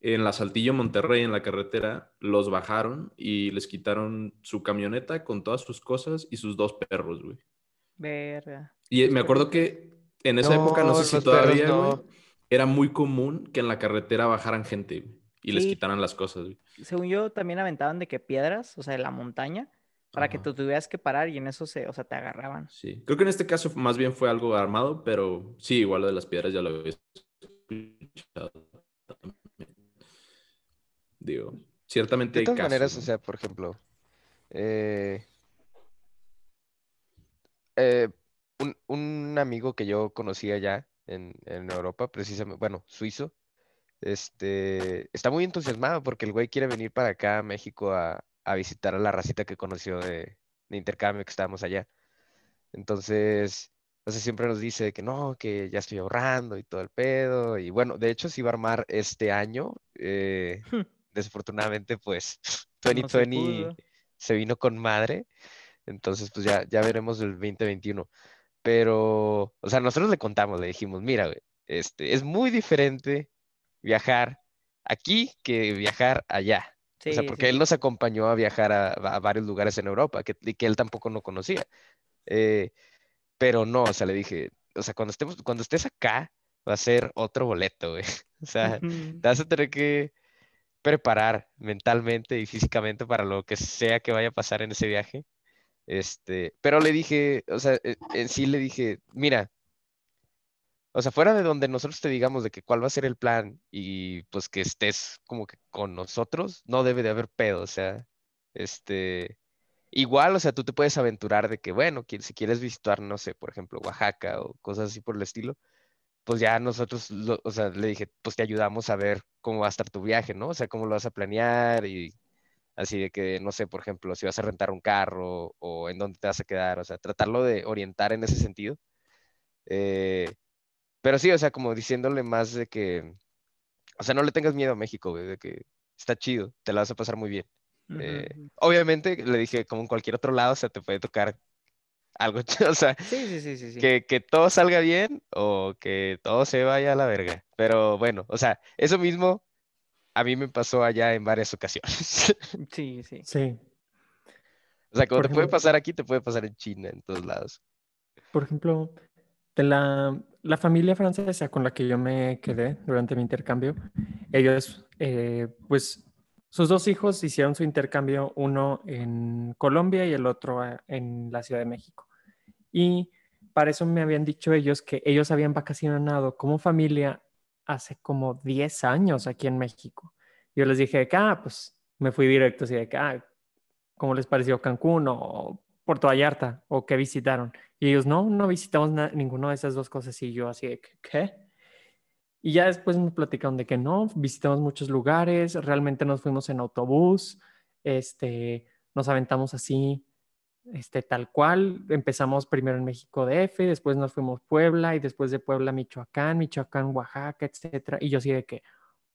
en la Saltillo Monterrey, en la carretera, los bajaron y les quitaron su camioneta con todas sus cosas y sus dos perros, güey. Verga. Y me acuerdo que en esa época, no sé si todavía, güey, era muy común que en la carretera bajaran gente güey, y les Sí. quitaran las cosas. güey. Según yo, también aventaban de que piedras, o sea, de la montaña, para que tú tuvieras que parar y en eso se, o sea, te agarraban. Sí, creo que en este caso más bien fue algo armado, pero sí, igual lo de las piedras ya lo había escuchado también. Digo, ciertamente De hay todas casos, maneras, ¿no? o sea, por ejemplo, eh, eh, un, un amigo que yo conocía ya en, en Europa, precisamente, bueno, suizo, este, está muy entusiasmado porque el güey quiere venir para acá a México a, a visitar a la racita que conoció de, de intercambio que estábamos allá. Entonces, sea, siempre nos dice que no, que ya estoy ahorrando y todo el pedo. Y bueno, de hecho, se iba a armar este año. eh, desafortunadamente, pues, No se 2020 pudo. se vino con madre. Entonces, pues ya, ya veremos el 2021. Pero, o sea, nosotros le contamos, le dijimos, mira, güey, este, es muy diferente viajar aquí que viajar allá. O sea, porque sí, él nos acompañó a viajar a, a varios lugares en Europa que, y que él tampoco no conocía. Eh, pero no, o sea, le dije, o sea, cuando estemos, cuando estés acá, va a ser otro boleto, güey. O sea, te vas a tener que preparar mentalmente y físicamente para lo que sea que vaya a pasar en ese viaje. Este, pero le dije, o sea, e- en sí le dije, mira, o sea, fuera de donde nosotros te digamos de que cuál va a ser el plan y pues que estés como que con nosotros, no debe de haber pedo, o sea, este, igual, o sea, tú te puedes aventurar de que, bueno, si quieres visitar, no sé, por ejemplo, Oaxaca o cosas así por el estilo, pues ya nosotros, o sea, le dije, pues te ayudamos a ver cómo va a estar tu viaje, ¿no? O sea, cómo lo vas a planear y así de que, no sé, por ejemplo, si vas a rentar un carro o en dónde te vas a quedar, o sea, tratarlo de orientar en ese sentido. Eh, pero sí, o sea, como diciéndole más de que, o sea, no le tengas miedo a México, güey, de que está chido, te la vas a pasar muy bien. Eh, obviamente, le dije, como en cualquier otro lado, o sea, te puede tocar algo, o sea, Sí, sí, sí, sí, sí. que, que todo salga bien o que todo se vaya a la verga. Pero bueno, o sea, eso mismo a mí me pasó allá en varias ocasiones. Sí, sí. Sí. O sea, como Por te puede pasar aquí, te puede pasar en China, en todos lados. Por ejemplo, la, familia francesa con la que yo me quedé durante mi intercambio, ellos, eh, pues, sus dos hijos hicieron su intercambio, uno en Colombia y el otro en la Ciudad de México. Y para eso me habían dicho ellos que ellos habían vacacionado como familia hace como 10 años aquí en México. Yo les dije que, ah, pues me fui directo así de que, ah, ¿cómo les pareció Cancún o Puerto Vallarta o qué visitaron? Y ellos, no, no visitamos ninguna de esas dos cosas. Y yo así ¿qué? Y ya después me platicaron de que no, visitamos muchos lugares, realmente nos fuimos en autobús, este, nos aventamos así, este, tal cual. Empezamos primero en México DF, después nos fuimos Puebla y después de Puebla Michoacán, Michoacán, Oaxaca, etcétera. Y yo así de que,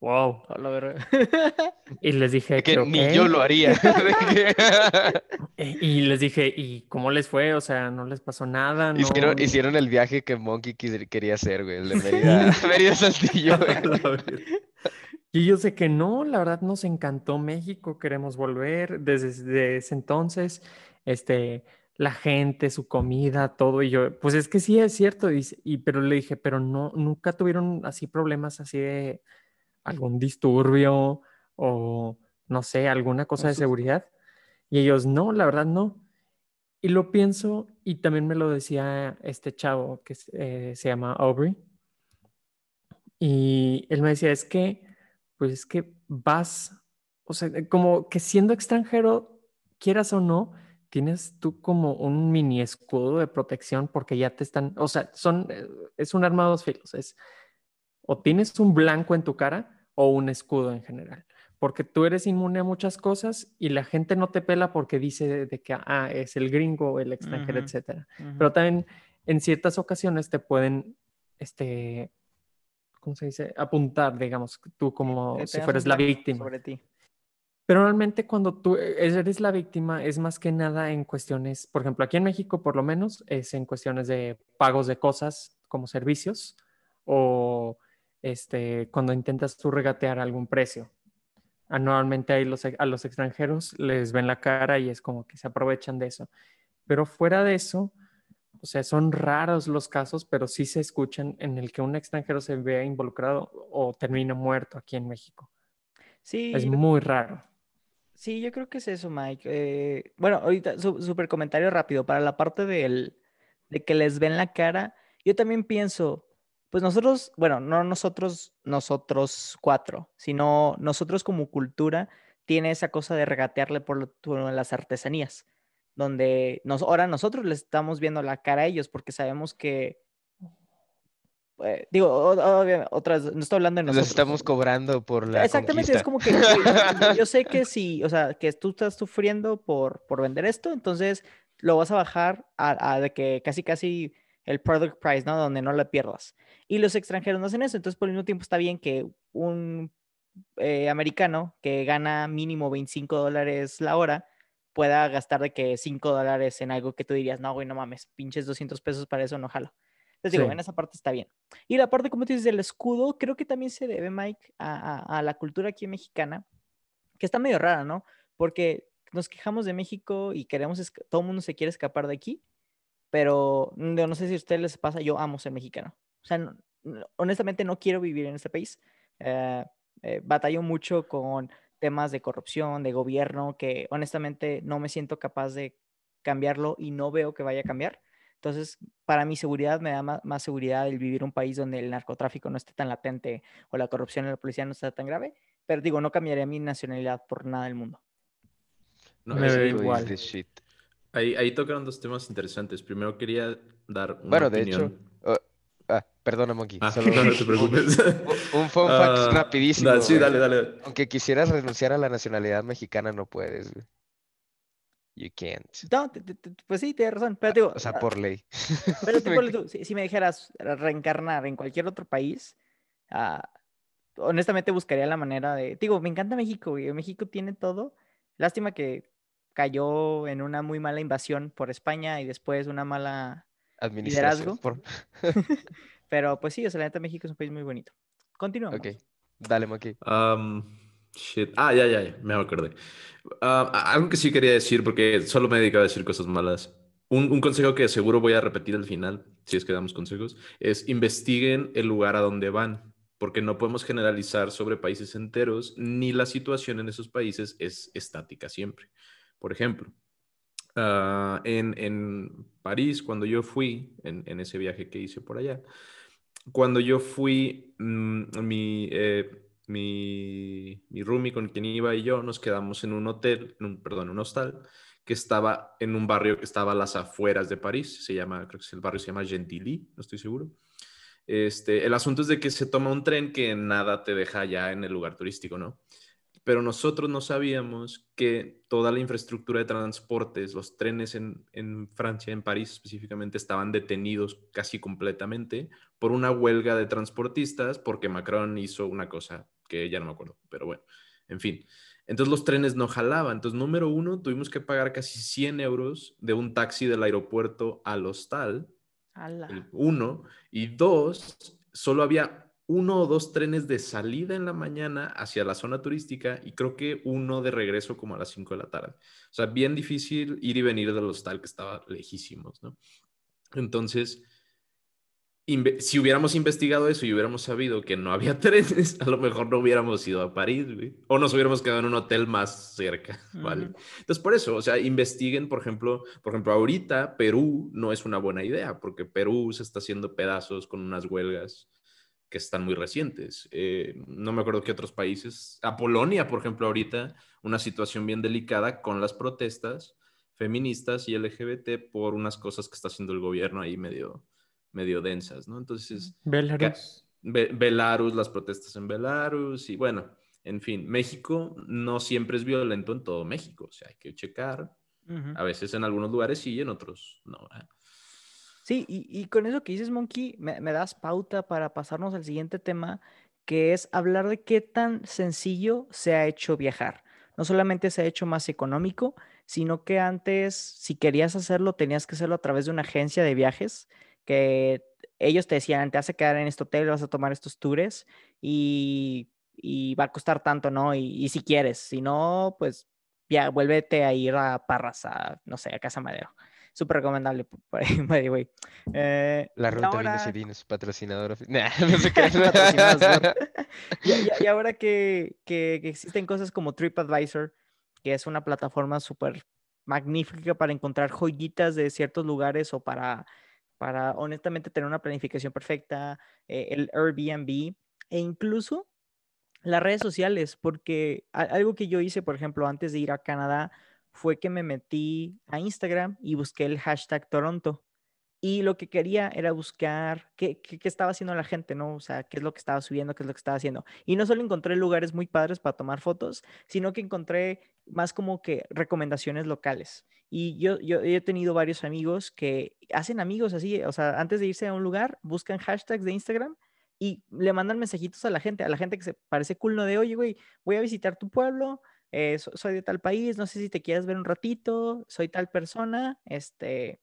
wow. y les dije que, ni yo lo haría. y les dije, ¿y cómo les fue? O sea, ¿no les pasó nada? Hicieron, hicieron el viaje que Monkey quería hacer, güey, el de Mérida, Mérida Saltillo. Y yo sé que no, la verdad nos encantó México, queremos volver desde, ese entonces, este, la gente, su comida, todo, y yo, pues es que sí es cierto, y, pero le dije, pero no, nunca tuvieron así problemas así de algún disturbio o no sé, alguna cosa de seguridad. Y ellos, no, la verdad no. Y lo pienso, y también me lo decía este chavo que eh, se llama Aubrey. Y él me decía, es que pues es que vas, o sea, eh, como que siendo extranjero, quieras o no, tienes tú como un mini escudo de protección porque ya te están, o sea, son, eh, es un arma de dos filos, es o tienes un blanco en tu cara o un escudo en general, porque tú eres inmune a muchas cosas y la gente no te pela porque dice de, que ah, es el gringo, el extranjero, etcétera. Pero también en ciertas ocasiones te pueden, este, ¿cómo se dice? Apuntar, digamos, tú como si fueras la víctima. Sobre ti. Pero realmente cuando tú e-, eres la víctima es más que nada en cuestiones, por ejemplo, aquí en México por lo menos es en cuestiones de pagos de cosas como servicios o este, cuando intentas tú regatear algún precio. Anualmente ahí los, a los extranjeros les ven la cara y es como que se aprovechan de eso. Pero fuera de eso, o sea, son raros los casos, pero sí se escuchan en el que un extranjero se vea involucrado o termina muerto aquí en México. Sí. Es muy raro. Sí, yo creo que es eso, Mike. Eh, bueno, ahorita, súper comentario rápido. Para la parte del, de que les ven la cara, yo también pienso, pues nosotros, bueno, no nosotros, nosotros cuatro, sino nosotros como cultura, tiene esa cosa de regatearle por, por las artesanías donde nos, ahora nosotros les estamos viendo la cara a ellos porque sabemos que, eh, digo, otras, no estoy hablando de nosotros. Los estamos cobrando por la Exactamente, es como que yo, sé que si, o sea, que tú estás sufriendo por, por vender esto, entonces lo vas a bajar a, de que casi, casi el product price, ¿no? Donde no la pierdas. Y los extranjeros no hacen eso, entonces por el mismo tiempo está bien que un eh, americano que gana mínimo 25 dólares la hora, pueda gastar de que 5 dólares en algo que tú dirías, no, güey, no mames, pinches 200 pesos para eso, no jalo. Entonces digo, en esa parte está bien. Y la parte, como tú dices, del escudo, creo que también se debe, Mike, a, la cultura aquí mexicana, que está medio rara, ¿no? Porque nos quejamos de México y queremos, todo el mundo se quiere escapar de aquí, pero no, sé si a ustedes les pasa, yo amo ser mexicano. O sea, honestamente no quiero vivir en este país. Eh, eh, batallo mucho con temas de corrupción, de gobierno, que honestamente no me siento capaz de cambiarlo y no veo que vaya a cambiar. Entonces, para mi seguridad me da más, seguridad el vivir un país donde el narcotráfico no esté tan latente o la corrupción en la policía no está tan grave. Pero digo, no cambiaría mi nacionalidad por nada del mundo. No, me igual. Ahí, ahí tocaron dos temas interesantes. Primero quería dar una bueno, de hecho, Ah, perdona, Monkey. Ah, no, te preocupes. Un, fun fact ah, rapidísimo. sí, dale, dale. Aunque quisieras renunciar a la nacionalidad mexicana, no puedes. You can't. No, pues sí, tienes razón. Pero digo, o sea, por ley. Pero tú, si, me dijeras reencarnar en cualquier otro país, honestamente buscaría la manera de. Digo, me encanta México, México tiene todo. Lástima que cayó en una muy mala invasión por España y después una mala liderazgo. Pero pues sí, o sea, la neta México es un país muy bonito. Continuamos. Ok, dale, Monkey. Um, shit. Ah, ya, ya, ya, me acordé. Uh, algo que sí quería decir, porque solo me he dedicado a decir cosas malas. Un, un, consejo que seguro voy a repetir al final, si es que damos consejos, es investiguen el lugar a donde van, porque no podemos generalizar sobre países enteros, ni la situación en esos países es estática siempre. Por ejemplo, ah, en, en, París, cuando yo fui, en, en, ese viaje que hice por allá, cuando yo fui, mm, mi, eh, mi, mi roomie con quien iba y yo nos quedamos en un hotel, en un, perdón, un hostal, que estaba en un barrio que estaba a las afueras de París, se llama, creo que el barrio se llama Gentilly, no estoy seguro. Este, el asunto es de que se toma un tren que nada te deja ya en el lugar turístico, ¿no? Pero nosotros no sabíamos que toda la infraestructura de transportes, los trenes en, en Francia, en París específicamente, estaban detenidos casi completamente por una huelga de transportistas porque Macron hizo una cosa que ya no me acuerdo, pero bueno, en fin. Entonces los trenes no jalaban. Entonces, número uno, tuvimos que pagar casi 100 euros de un taxi del aeropuerto al hostal uno. Y dos, solo había uno o dos trenes de salida en la mañana hacia la zona turística y creo que uno de regreso como a las 5 de la tarde. O sea, bien difícil ir y venir del hostal que estaba lejísimos, ¿no? Entonces, si hubiéramos investigado eso y hubiéramos sabido que no había trenes, a lo mejor no hubiéramos ido a París, güey. O nos hubiéramos quedado en un hotel más cerca, ¿vale? Entonces, por eso, o sea, investiguen, por ejemplo, por ejemplo, ahorita Perú no es una buena idea, porque Perú se está haciendo pedazos con unas huelgas que están muy recientes. Eh, no me acuerdo qué otros países. A Polonia, por ejemplo, ahorita, una situación bien delicada con las protestas feministas y LGBT por unas cosas que está haciendo el gobierno ahí medio medio densas, ¿no? Entonces... Belarus. Belarus, las protestas en Belarus y bueno, en fin, México no siempre es violento en todo México, o sea, hay que checar. A veces en algunos lugares sí y en otros no. ¿eh? Sí, y, con eso que dices, Monkey, me, das pauta para pasarnos al siguiente tema, que es hablar de qué tan sencillo se ha hecho viajar. No solamente se ha hecho más económico, sino que antes, si querías hacerlo, tenías que hacerlo a través de una agencia de viajes que ellos te decían, te vas a quedar en este hotel, vas a tomar estos tours y, va a costar tanto, ¿no? Y, si quieres, si no, pues ya vuélvete a ir a Parras, a, no sé, a Casa Madero. Súper recomendable, by the way. Eh, la ruta ahora... Vinos patrocinador. no sé qué. y, y, ahora que, que, que existen cosas como TripAdvisor, que es una plataforma súper magnífica para encontrar joyitas de ciertos lugares o para para honestamente tener una planificación perfecta, eh, el Airbnb e incluso las redes sociales, porque algo que yo hice, por ejemplo, antes de ir a Canadá, fue que me metí a Instagram y busqué el hashtag Toronto. Y lo que quería era buscar qué, qué, qué, estaba haciendo la gente, ¿no? O sea, qué es lo que estaba subiendo, qué es lo que estaba haciendo. Y no solo encontré lugares muy padres para tomar fotos, sino que encontré más como que recomendaciones locales. Y yo, yo he tenido varios amigos que hacen amigos así, o sea, antes de irse a un lugar, buscan hashtags de Instagram y le mandan mensajitos a la gente, a la gente que se parece cool. De, oye, güey, voy a visitar tu pueblo, eh, soy de tal país, no sé si te quieres ver un ratito, soy tal persona, este,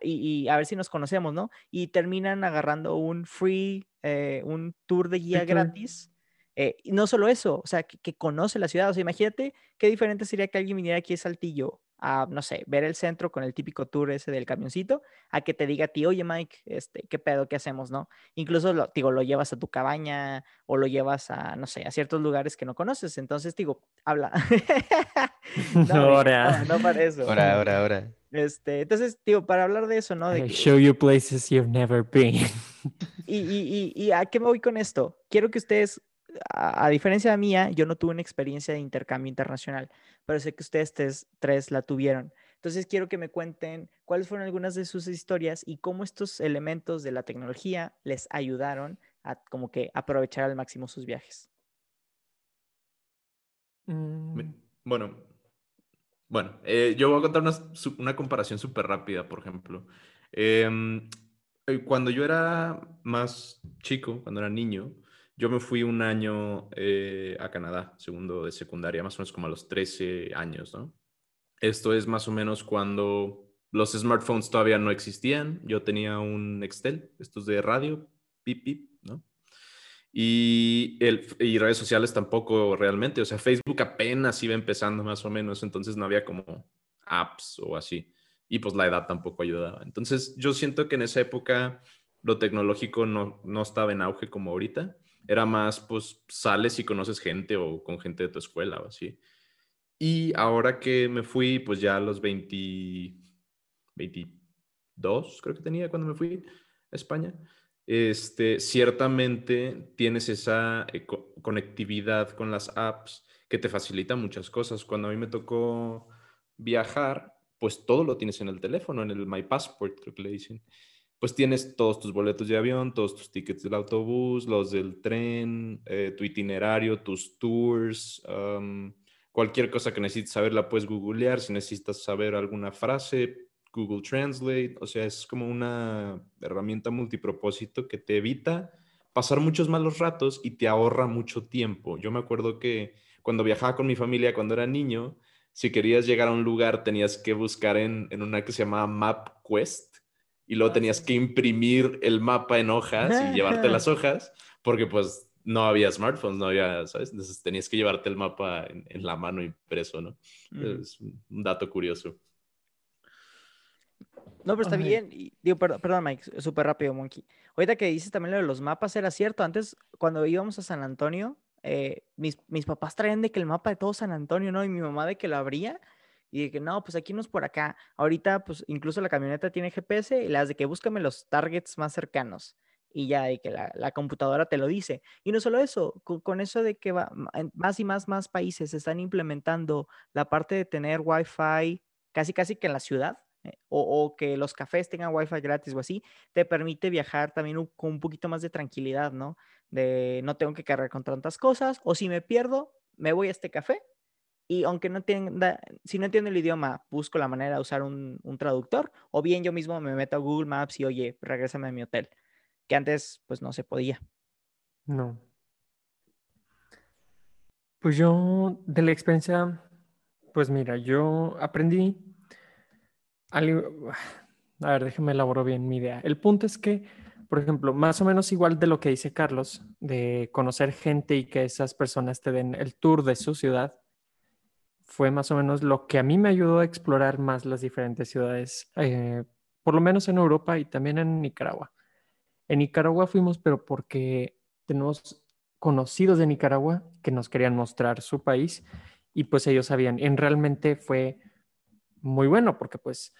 y, a ver si nos conocemos, ¿no? Y terminan agarrando un free, eh, un tour de guía gratis eh, y no solo eso, o sea, que, conoce la ciudad. O sea, imagínate qué diferente sería que alguien viniera aquí a Saltillo a, no sé, ver el centro con el típico tour ese del camioncito, a que te diga a ti, oye Mike, este, ¿qué pedo, qué hacemos, no? Incluso, lo, digo, lo llevas a tu cabaña o lo llevas a, no sé, a ciertos lugares que no conoces. Entonces, digo, habla. no, ahora. No, para eso. Ahora, ahora, ahora. Este, entonces, digo, para hablar de eso, ¿no? De show you places you've never been. y, y, y, ¿Y a qué me voy con esto? Quiero que ustedes a, diferencia de mía, yo no tuve una experiencia de intercambio internacional, pero sé que ustedes tres, la tuvieron. Entonces quiero que me cuenten cuáles fueron algunas de sus historias y cómo estos elementos de la tecnología les ayudaron a como que aprovechar al máximo sus viajes. Mm. Bueno, bueno, eh, yo voy a contar una, comparación súper rápida, por ejemplo. Em, eh, cuando yo era más chico, cuando era niño, yo me fui un año eh, a Canadá, segundo de secundaria, más o menos como a los 13 años, ¿no? Esto es más o menos cuando los smartphones todavía no existían. Yo tenía un Excel, estos de radio, pip, pip, ¿no? Y, el, y redes sociales tampoco realmente, o sea, Facebook apenas iba empezando más o menos, entonces no había como apps o así. Y pues la edad tampoco ayudaba. Entonces yo siento que en esa época lo tecnológico no, no estaba en auge como ahorita era más, pues, sales y conoces gente o con gente de tu escuela o así. Y ahora que me fui, pues ya a los 20, 22, creo que tenía cuando me fui a España, este, ciertamente tienes esa eh, conectividad con las apps que te facilita muchas cosas. Cuando a mí me tocó viajar, pues todo lo tienes en el teléfono, en el My Passport, creo que le dicen. Pues tienes todos tus boletos de avión, todos tus tickets del autobús, los del tren, eh, tu itinerario, tus tours, cualquier cosa que necesites saber la puedes googlear. Si necesitas saber alguna frase, Google Translate. O sea, es como una herramienta multipropósito que te evita pasar muchos malos ratos y te ahorra mucho tiempo. Yo me acuerdo que cuando viajaba con mi familia, cuando era niño, si querías llegar a un lugar, tenías que buscar en, una que se llamaba MapQuest y luego tenías que imprimir el mapa en hojas y llevarte las hojas, porque pues no había smartphones, no había, ¿sabes? Entonces tenías que llevarte el mapa en, la mano impreso, ¿no? Es un dato curioso. No, pero está bien. digo, perdón, perdón, Mike, súper rápido, Monkey. Ahorita que dices también lo de los mapas, era cierto. Antes, cuando íbamos a San Antonio, eh, mis, mis papás traían de que el mapa de todo San Antonio, ¿no? Y mi mamá de que lo abría y de que no, pues aquí no es por acá. Ahorita, pues incluso la camioneta tiene GPS y las de que búscame los targets más cercanos y ya de que la, la, computadora te lo dice. Y no solo eso, con, eso de que va, más y más, más países están implementando la parte de tener Wi-Fi casi, casi que en la ciudad. Eh, o, que los cafés tengan wifi gratis o así, te permite viajar también con un poquito más de tranquilidad, ¿no? De no tengo que cargar con tantas cosas, o si me pierdo, me voy a este café y aunque no entienda, si no entiendo el idioma, busco la manera de usar un, traductor, o bien yo mismo me meto a Google Maps y, oye, regrésame a mi hotel, que antes pues no se podía. No. Pues yo, de la experiencia, pues mira, yo aprendí a ver, déjeme elaborar bien mi idea. El punto es que, por ejemplo, más o menos igual de lo que dice Carlos, de conocer gente y que esas personas te den el tour de su ciudad, fue más o menos lo que a mí me ayudó a explorar más las diferentes ciudades, eh, por lo menos en Europa y también en Nicaragua. En Nicaragua fuimos, pero porque tenemos conocidos de Nicaragua que nos querían mostrar su país y pues ellos sabían, en realmente fue muy bueno porque pues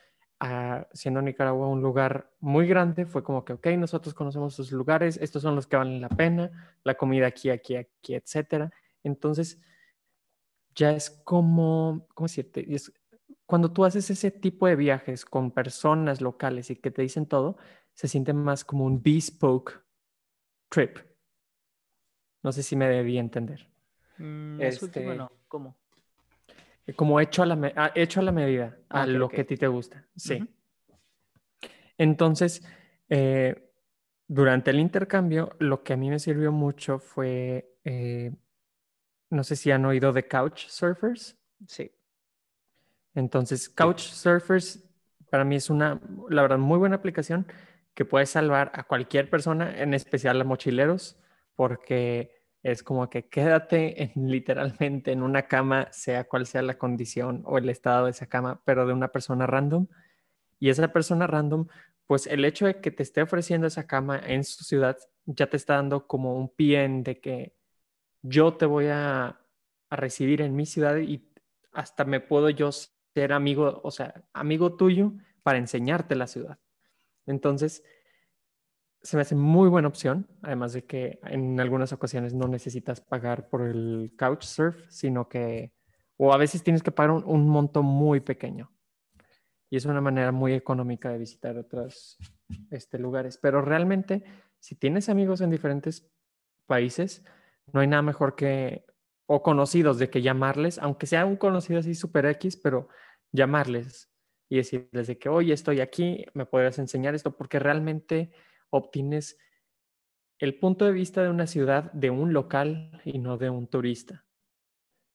siendo Nicaragua un lugar muy grande, fue como que, ok, nosotros conocemos sus lugares, estos son los que valen la pena, la comida aquí, aquí, aquí, etcétera. Entonces, ya es como, ¿cómo decirte? Es, cuando tú haces ese tipo de viajes con personas locales y que te dicen todo, se siente más como un bespoke trip. No sé si me debí entender. Mm, este, ¿cómo? Como hecho a la, ah, hecho a la medida, a ah, lo que a ti te gusta. Sí. Entonces, eh, durante el intercambio, lo que a mí me sirvió mucho fue, eh, no sé si han oído de Couch Surfers. Sí. Entonces, Couch Surfers para mí es una, la verdad, muy buena aplicación que puede salvar a cualquier persona, en especial a mochileros, porque es como que quédate literalmente en una cama, sea cual sea la condición o el estado de esa cama, pero de una persona random. Y esa persona random, pues el hecho de que te esté ofreciendo esa cama en su ciudad ya te está dando como un pie en de que yo te voy a, a recibir en mi ciudad y hasta me puedo yo ser amigo, o sea, amigo tuyo para enseñarte la ciudad. Entonces, se me hace muy buena opción, además de que en algunas ocasiones no necesitas pagar por el couchsurf, sino que, o a veces tienes que pagar un, monto muy pequeño. Y es una manera muy económica de visitar otros este, lugares. Pero realmente, si tienes amigos en diferentes países, no hay nada mejor que, o conocidos, de que llamarles, aunque sea un conocido así super X, pero llamarles y decirles de que, oye, estoy aquí, me podrías enseñar esto, porque realmente obtienes el punto de vista de una ciudad de un local y no de un turista.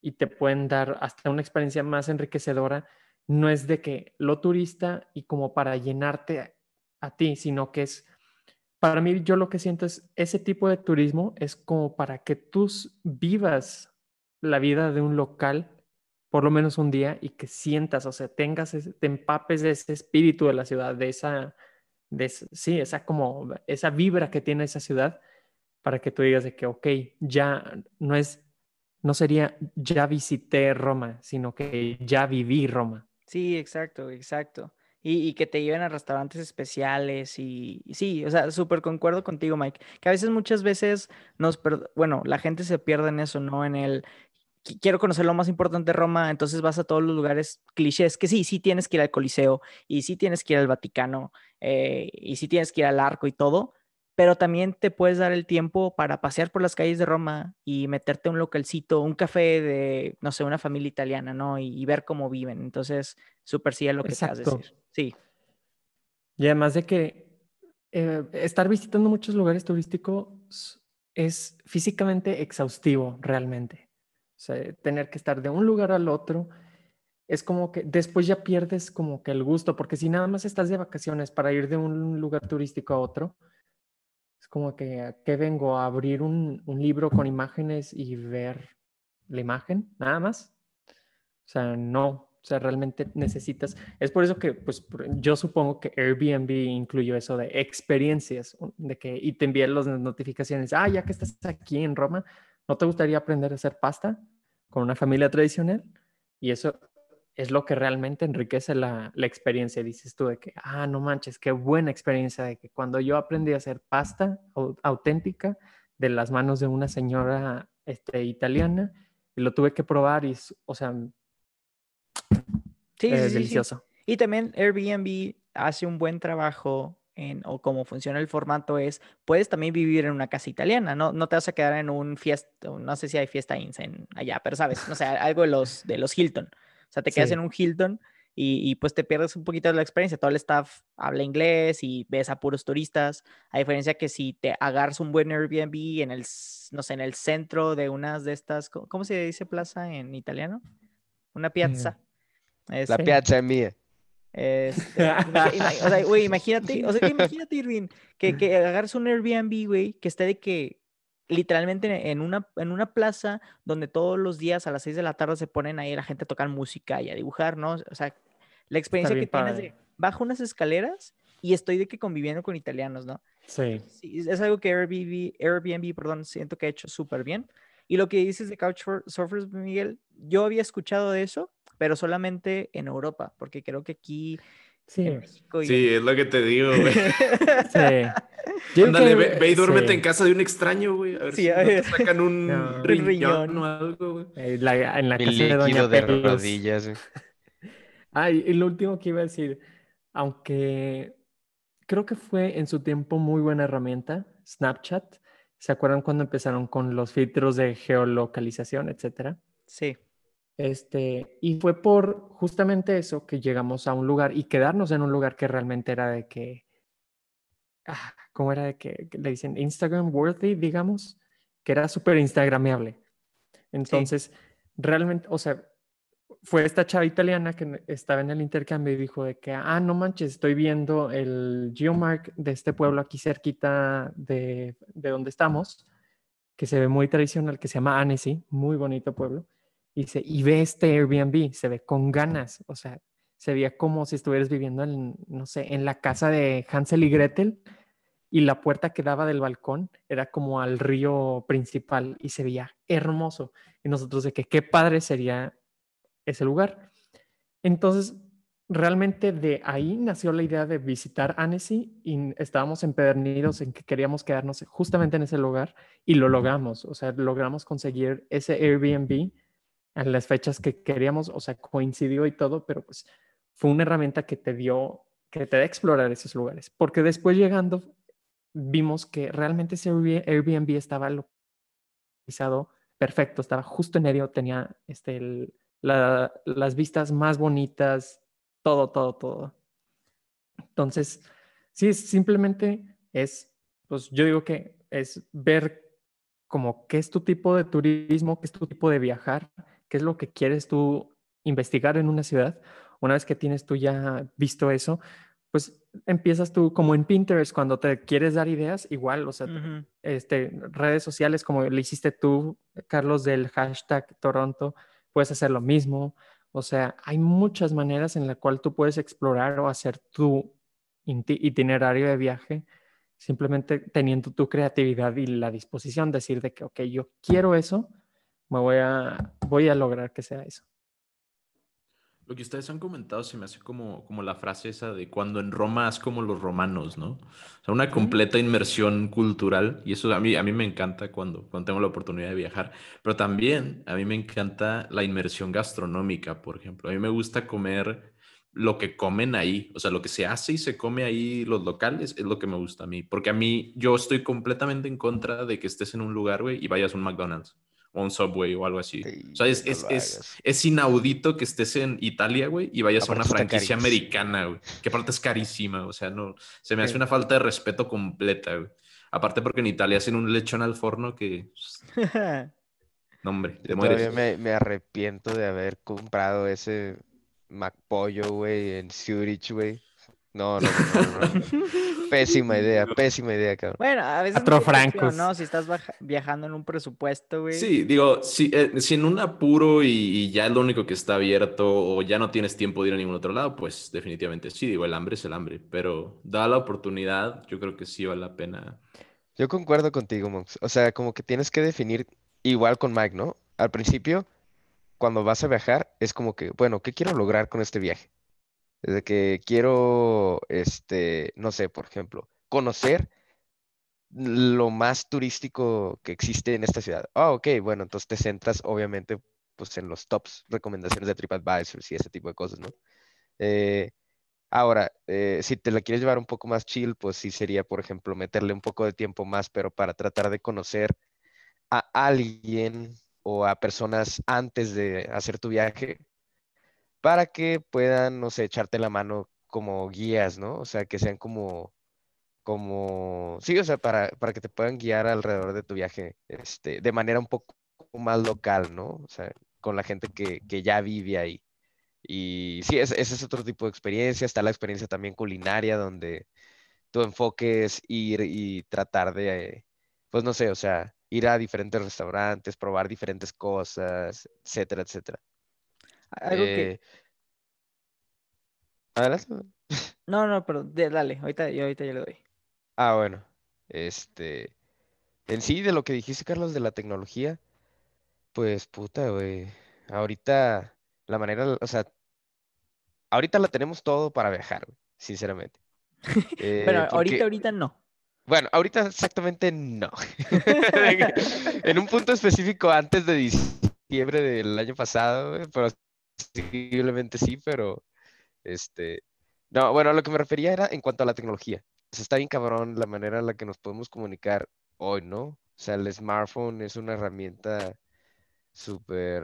Y te pueden dar hasta una experiencia más enriquecedora. No es de que lo turista y como para llenarte a, ti, sino que es, para mí yo lo que siento es ese tipo de turismo es como para que tú vivas la vida de un local por lo menos un día y que sientas, o sea, tengas, te empapes de ese espíritu de la ciudad, de esa sí, esa como, esa vibra que tiene esa ciudad para que tú digas de que, ok, ya no es no sería ya visité Roma, sino que ya viví Roma. Sí, exacto, exacto. Y, que te lleven a restaurantes especiales y, sí, o sea, súper concuerdo contigo, Mike, que a veces muchas veces nos, bueno, la gente se pierde en eso, ¿no? En el, "Qui- quiero conocer lo más importante de Roma, entonces vas a todos los lugares clichés, que sí, sí tienes que ir al Coliseo y sí tienes que ir al Vaticano eh, y sí tienes que ir al Arco y todo, pero también te puedes dar el tiempo para pasear por las calles de Roma y meterte a un localcito, un café de, no sé, una familia italiana, ¿no? Y, y ver cómo viven. Entonces, súper sí a lo que te vas a Exacto. decir. Sí, Y además de que eh, estar visitando muchos lugares turísticos es físicamente exhaustivo realmente. O sea, tener que estar de un lugar al otro es como que después ya pierdes como que el gusto, porque si nada más estás de vacaciones para ir de un lugar turístico a otro, es como que ¿a qué vengo a abrir un, un libro con imágenes y ver la imagen, nada más. O sea, no. O sea, realmente necesitas. Es por eso que, pues, yo supongo que Airbnb incluyó eso de experiencias, de que y te envían las notificaciones. Ah, ya que estás aquí en Roma, ¿no te gustaría aprender a hacer pasta con una familia tradicional? Y eso es lo que realmente enriquece la, la experiencia. Dices tú de que, ah, no manches, qué buena experiencia de que cuando yo aprendí a hacer pasta au- auténtica de las manos de una señora este, italiana y lo tuve que probar y, o sea, sí, sí, es sí, sí. delicioso. Y también Airbnb hace un buen trabajo en, o cómo funciona el formato es, puedes también vivir en una casa italiana, no, no te vas a quedar en un fiesta, no sé si hay fiesta ins en allá, pero sabes, no sé, algo de los, de los Hilton. O sea, te quedas Sí. en un Hilton y, y, pues te pierdes un poquito de la experiencia. Todo el staff habla inglés y ves a puros turistas, a diferencia que si te agarras un buen Airbnb en el, no sé, en el centro de unas de estas, ¿cómo, se dice plaza en italiano? Una piazza. La Este, piazza es mía. este, o sea, güey, imagínate, o sea, que imagínate, Irving, que, que agarres un Airbnb, güey, que esté de que literalmente en una, en una plaza donde todos los días a las 6 de la tarde se ponen ahí la gente a tocar música y a dibujar, ¿no? O sea, la experiencia que bien tienes de padre. bajo unas escaleras y estoy de que conviviendo con italianos, ¿no? Sí. Es algo que Airbnb, Airbnb, perdón, siento que ha hecho súper bien. Y lo que dices de Couchsurfers, Miguel, yo había escuchado de eso, pero solamente en Europa, porque creo que aquí Sí. en México Sí, es lo que te digo, güey. sí. Ándale, ve, ve y duérmete sí. en casa de un extraño, güey. A ver Sí, si a no te ver. sacan un No. riñón, riñón. o algo, güey. Eh, la- en la Mi casa de Doña de rodillas. güey. Ah, y lo último que iba a decir, aunque creo que fue en su tiempo muy buena herramienta, Snapchat. ¿Se acuerdan cuando empezaron con los filtros de geolocalización, etcétera? Sí, Este, y fue por justamente eso que llegamos a un lugar y quedarnos en un lugar que realmente era de que, ah, ¿cómo era de que, que le dicen? Instagram worthy, digamos, que era súper instagrameable. Entonces, realmente, o sea, fue esta chava italiana que estaba en el intercambio y dijo de que, ah, no manches, estoy viendo el geomark de este pueblo aquí cerquita de, de donde estamos, que se ve muy tradicional, que se llama Annecy, muy bonito pueblo. Y, dice, y ve este Airbnb, se ve con ganas, o sea, se veía como si estuvieras viviendo en, no sé, en la casa de Hansel y Gretel y la puerta que daba del balcón era como al río principal y se veía hermoso. Y nosotros de que qué padre sería ese lugar. Entonces, realmente de ahí nació la idea de visitar Annecy y estábamos empedernidos en que queríamos quedarnos justamente en ese lugar y lo logramos. O sea, logramos conseguir ese Airbnb en las fechas que queríamos, o sea, coincidió y todo, pero pues fue una herramienta que te dio, que te da a explorar esos lugares. Porque después llegando, vimos que realmente ese Airbnb estaba localizado perfecto, estaba justo en medio, tenía este, el- la- las vistas más bonitas, todo, todo, todo. Entonces, sí, simplemente es, pues yo digo que es ver como qué es tu tipo de turismo, qué es tu tipo de viajar, qué es lo que quieres tú investigar en una ciudad. Una vez que tienes tú ya visto eso, pues empiezas tú como en Pinterest cuando te quieres dar ideas, igual, o sea, ujú, este, redes sociales como le hiciste tú, Carlos, del hashtag Toronto, puedes hacer lo mismo. O sea, hay muchas maneras en la cual tú puedes explorar o hacer tu itinerario de viaje, simplemente teniendo tu creatividad y la disposición de decir de que, ok, yo quiero eso, Me voy a, voy a lograr que sea eso. Lo que ustedes han comentado se me hace como, como la frase esa de cuando en Roma es como los romanos, ¿no? O sea, una completa inmersión cultural y eso a mí, a mí me encanta cuando, cuando tengo la oportunidad de viajar, pero también a mí me encanta la inmersión gastronómica, por ejemplo. A mí me gusta comer lo que comen ahí, o sea, lo que se hace y se come ahí los locales es lo que me gusta a mí, porque a mí yo estoy completamente en contra de que estés en un lugar, güey, y vayas a un McDonald's o un Subway o algo así. o sea, es, no es, es, inaudito que estés en Italia, güey, y vayas a una franquicia americana, güey, que aparte es carísima, o sea, no, se me hace Sí. una falta de respeto completa, güey. Aparte porque en Italia hacen un lechón al forno que, no, hombre, te Yo mueres. todavía me, me arrepiento de haber comprado ese McPollo, güey, en Zurich, güey. No, no, no, no. Pésima idea, pésima idea, cabrón. Bueno, a veces Cuatro francos. ¿no? Si estás viajando en un presupuesto, güey. Sí, digo, si, eh, si en un apuro y, y ya es lo único que está abierto o ya no tienes tiempo de ir a ningún otro lado, pues definitivamente sí, digo, el hambre es el hambre, pero dada la oportunidad, yo creo que sí vale la pena. Yo concuerdo contigo, Monks. O sea, como que tienes que definir igual con Mike, ¿no? Al principio, cuando vas a viajar, es como que, bueno, ¿qué quiero lograr con este viaje? Desde que quiero, este, no sé, por ejemplo, conocer lo más turístico que existe en esta ciudad. Ah, ok, bueno, entonces te centras obviamente pues en los tops recomendaciones de TripAdvisor y ese tipo de cosas, ¿no? Eh, ahora, eh, si te la quieres llevar un poco más chill, pues sí sería, por ejemplo, meterle un poco de tiempo más, pero para tratar de conocer a alguien o a personas antes de hacer tu viaje para que puedan, no sé, echarte la mano como guías, ¿no? O sea, que sean como, como, sí, o sea, para, para que te puedan guiar alrededor de tu viaje, este, de manera un poco más local, ¿no? O sea, con la gente que, que ya vive ahí. Y sí, es- ese es otro tipo de experiencia. Está la experiencia también culinaria, donde tu enfoque es ir y tratar de, pues no sé, o sea, ir a diferentes restaurantes, probar diferentes cosas, etcétera, etcétera. Algo que... Eh, Adelante. No, no, pero dale, ahorita, yo ahorita ya le doy. Ah, bueno. Este, en sí, de lo que dijiste, Carlos, de la tecnología, pues puta, güey. Ahorita, la manera, o sea, ahorita la tenemos todo para viajar, güey, sinceramente. Eh, Bueno, porque- ahorita, ahorita no. Bueno, ahorita exactamente no. En un punto específico antes de diciembre del año pasado, güey, posiblemente sí, pero este, no, bueno, a lo que me refería era en cuanto a la tecnología. O sea, está bien cabrón la manera en la que nos podemos comunicar hoy, ¿no? O sea, el smartphone es una herramienta súper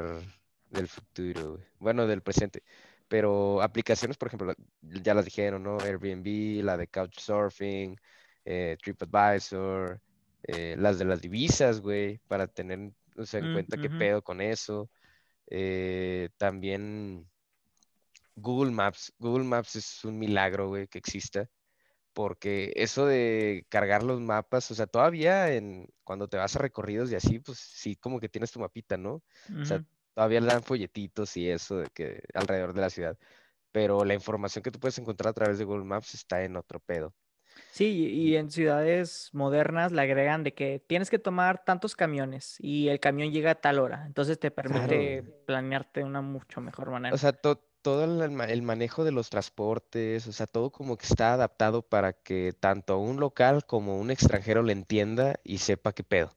del futuro, güey. Bueno, del presente. Pero aplicaciones, por ejemplo, ya las dijeron, ¿no? Airbnb, la de Couchsurfing, eh, TripAdvisor, eh, las de las divisas, güey, para tener, o sea, en Mm, cuenta qué pedo con eso. Eh, también Google Maps. Google Maps es un milagro, güey, que exista. Porque eso de cargar los mapas, o sea, todavía en, cuando te vas a recorridos y así, pues sí, como que tienes tu mapita, ¿no? O sea, todavía le dan folletitos y eso de que alrededor de la ciudad. Pero la información que tú puedes encontrar a través de Google Maps está en otro pedo. Sí, y en ciudades modernas le agregan de que tienes que tomar tantos camiones y el camión llega a tal hora. Entonces te permite planearte de una mucho mejor manera. O sea, to- todo el manejo de los transportes, o sea, todo como que está adaptado para que tanto un local como un extranjero le entienda y sepa qué pedo.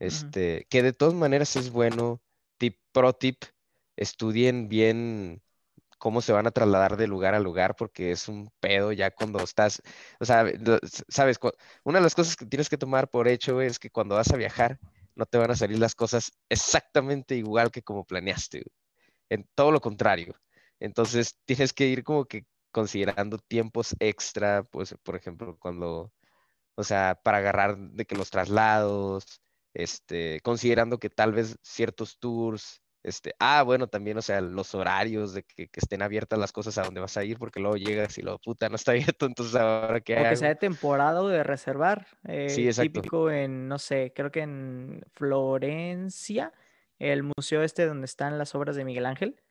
Este, que de todas maneras es bueno, tip, pro tip, estudien bien cómo se van a trasladar de lugar a lugar, porque es un pedo ya cuando estás, o sea, sabes, una de las cosas que tienes que tomar por hecho es que cuando vas a viajar, no te van a salir las cosas exactamente igual que como planeaste. En todo lo contrario. Entonces tienes que ir como que considerando tiempos extra, pues, por ejemplo, cuando, o sea, para agarrar de que los traslados, este, considerando que tal vez ciertos tours, este, ah, bueno, también, o sea, los horarios de que, que estén abiertas las cosas a donde vas a ir, porque luego llegas y lo puta, no está abierto, entonces ahora qué O que hago? sea de temporada o de reservar. Sí, eh, exacto. Típico en, no sé, creo que en Florencia, el museo este donde están las obras de Miguel Ángel.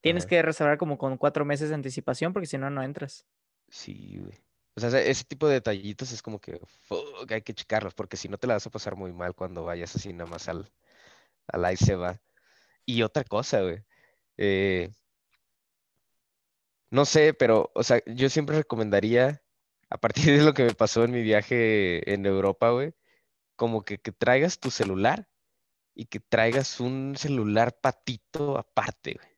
Tienes Ajá. que reservar como con cuatro meses de anticipación porque si no, no entras. Sí, güey. O sea, ese tipo de detallitos es como que, fuck, hay que checarlos, porque si no te la vas a pasar muy mal cuando vayas así nada más al, al ahí se va. Y otra cosa, güey. Eh, no sé, pero, o sea, yo siempre recomendaría, a partir de lo que me pasó en mi viaje en Europa, güey, como que, que traigas tu celular y que traigas un celular patito aparte, güey.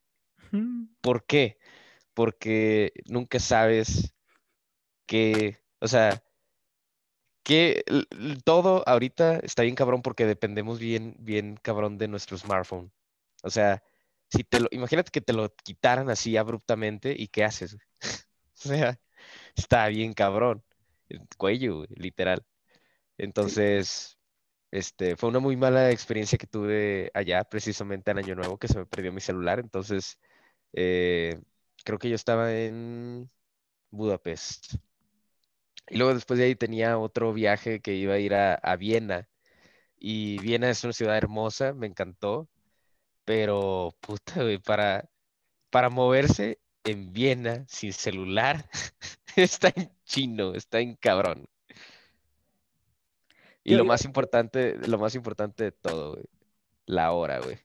¿Por qué? Porque nunca sabes que, o sea, que todo ahorita está bien cabrón porque dependemos bien, bien cabrón de nuestro smartphone. O sea, si te lo, imagínate que te lo quitaran así abruptamente y ¿qué haces? O sea, está bien cabrón. El cuello, literal. Entonces, este, fue una muy mala experiencia que tuve allá, precisamente en Año Nuevo, que se me perdió mi celular. Entonces, eh, creo que yo estaba en Budapest. Y luego después de ahí tenía otro viaje que iba a ir a, a Viena. Y Viena es una ciudad hermosa, me encantó. Pero, puta, güey, para, para moverse en Viena sin celular, está en chino, está en cabrón. Y lo más importante, lo más importante de todo, güey, la hora, güey.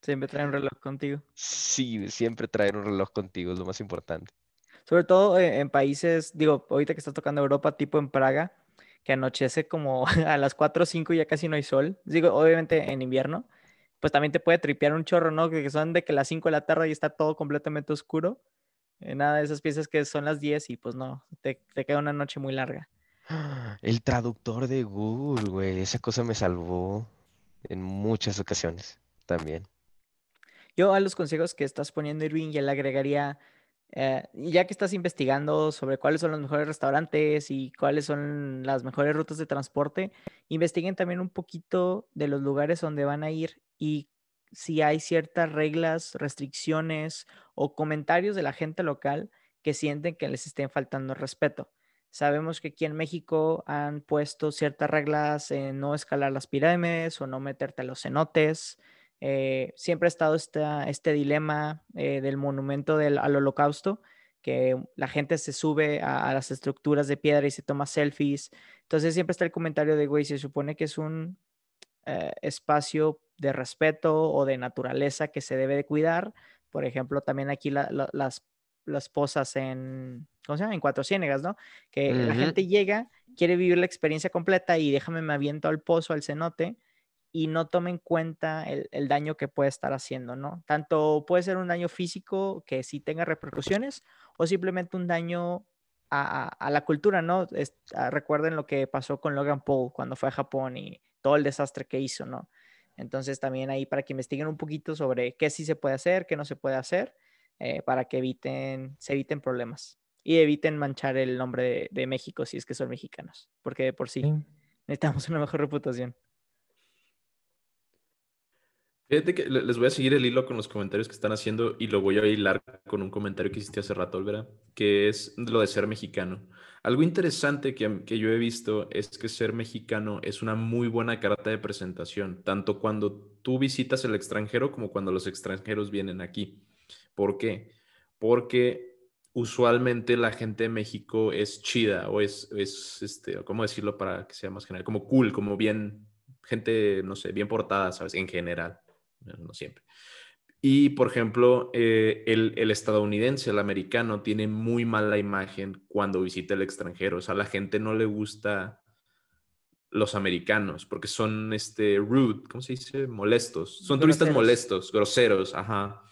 Siempre trae un reloj contigo. Sí, siempre traer un reloj contigo es lo más importante. Sobre todo eh, en países, digo, ahorita que estás tocando Europa, tipo en Praga, que anochece como a las 4 o 5 y ya casi no hay sol. Digo, obviamente en invierno, pues también te puede tripear un chorro, ¿no? Que son de que las 5 de la tarde y está todo completamente oscuro. Eh, nada de esas piezas que son las 10 y pues no, te, te queda una noche muy larga. El traductor de Google, güey, esa cosa me salvó en muchas ocasiones también. Yo a los consejos que estás poniendo, Irving, ya le agregaría, eh, ya que estás investigando sobre cuáles son los mejores restaurantes y cuáles son las mejores rutas de transporte, investiguen también un poquito de los lugares donde van a ir y si hay ciertas reglas, restricciones o comentarios de la gente local que sienten que les estén faltando respeto. Sabemos que aquí en México han puesto ciertas reglas en no escalar las pirámides o no meterte a los cenotes. Eh, siempre ha estado esta- este dilema eh, del monumento del, al holocausto, que la gente se sube a, a las estructuras de piedra y se toma selfies. Entonces siempre está el comentario de, güey, se supone que es un eh, espacio de respeto o de naturaleza que se debe de cuidar. Por ejemplo, también aquí la- la- las, las posas en, ¿cómo se llama? En Cuatro Ciénegas, ¿no? Que la gente llega, quiere vivir la experiencia completa y déjame me aviento al pozo, al cenote y no toma en cuenta el, el daño que puede estar haciendo, ¿no? Tanto puede ser un daño físico que sí tenga repercusiones o simplemente un daño a, a- a la cultura, ¿no? Es- ah, recuerden lo que pasó con Logan Paul cuando fue a Japón y todo el desastre que hizo, ¿no? Entonces también ahí para que investiguen un poquito sobre qué sí se puede hacer, qué no se puede hacer, eh, para que eviten, se eviten problemas y eviten manchar el nombre de, de México si es que son mexicanos, porque de por sí Sí. necesitamos una mejor reputación. Fíjate que le- les voy a seguir el hilo con los comentarios que están haciendo y lo voy a hilar con un comentario que hiciste hace rato, Olvera, que es lo de ser mexicano. Algo interesante que, que yo he visto es que ser mexicano es una muy buena carta de presentación, tanto cuando tú visitas el extranjero como cuando los extranjeros vienen aquí. ¿Por qué? Porque usualmente la gente de México es chida o es, es este, ¿cómo decirlo para que sea más general? Como cool, como bien, gente, no sé, bien portada, ¿sabes? En general no siempre. Y, por ejemplo, eh, el, el, estadounidense, el americano, tiene muy mala imagen cuando visita el extranjero. O sea, a la gente no le gusta los americanos porque son, este, rude, ¿cómo se dice? Molestos. Son groseros. turistas molestos, groseros, ajá.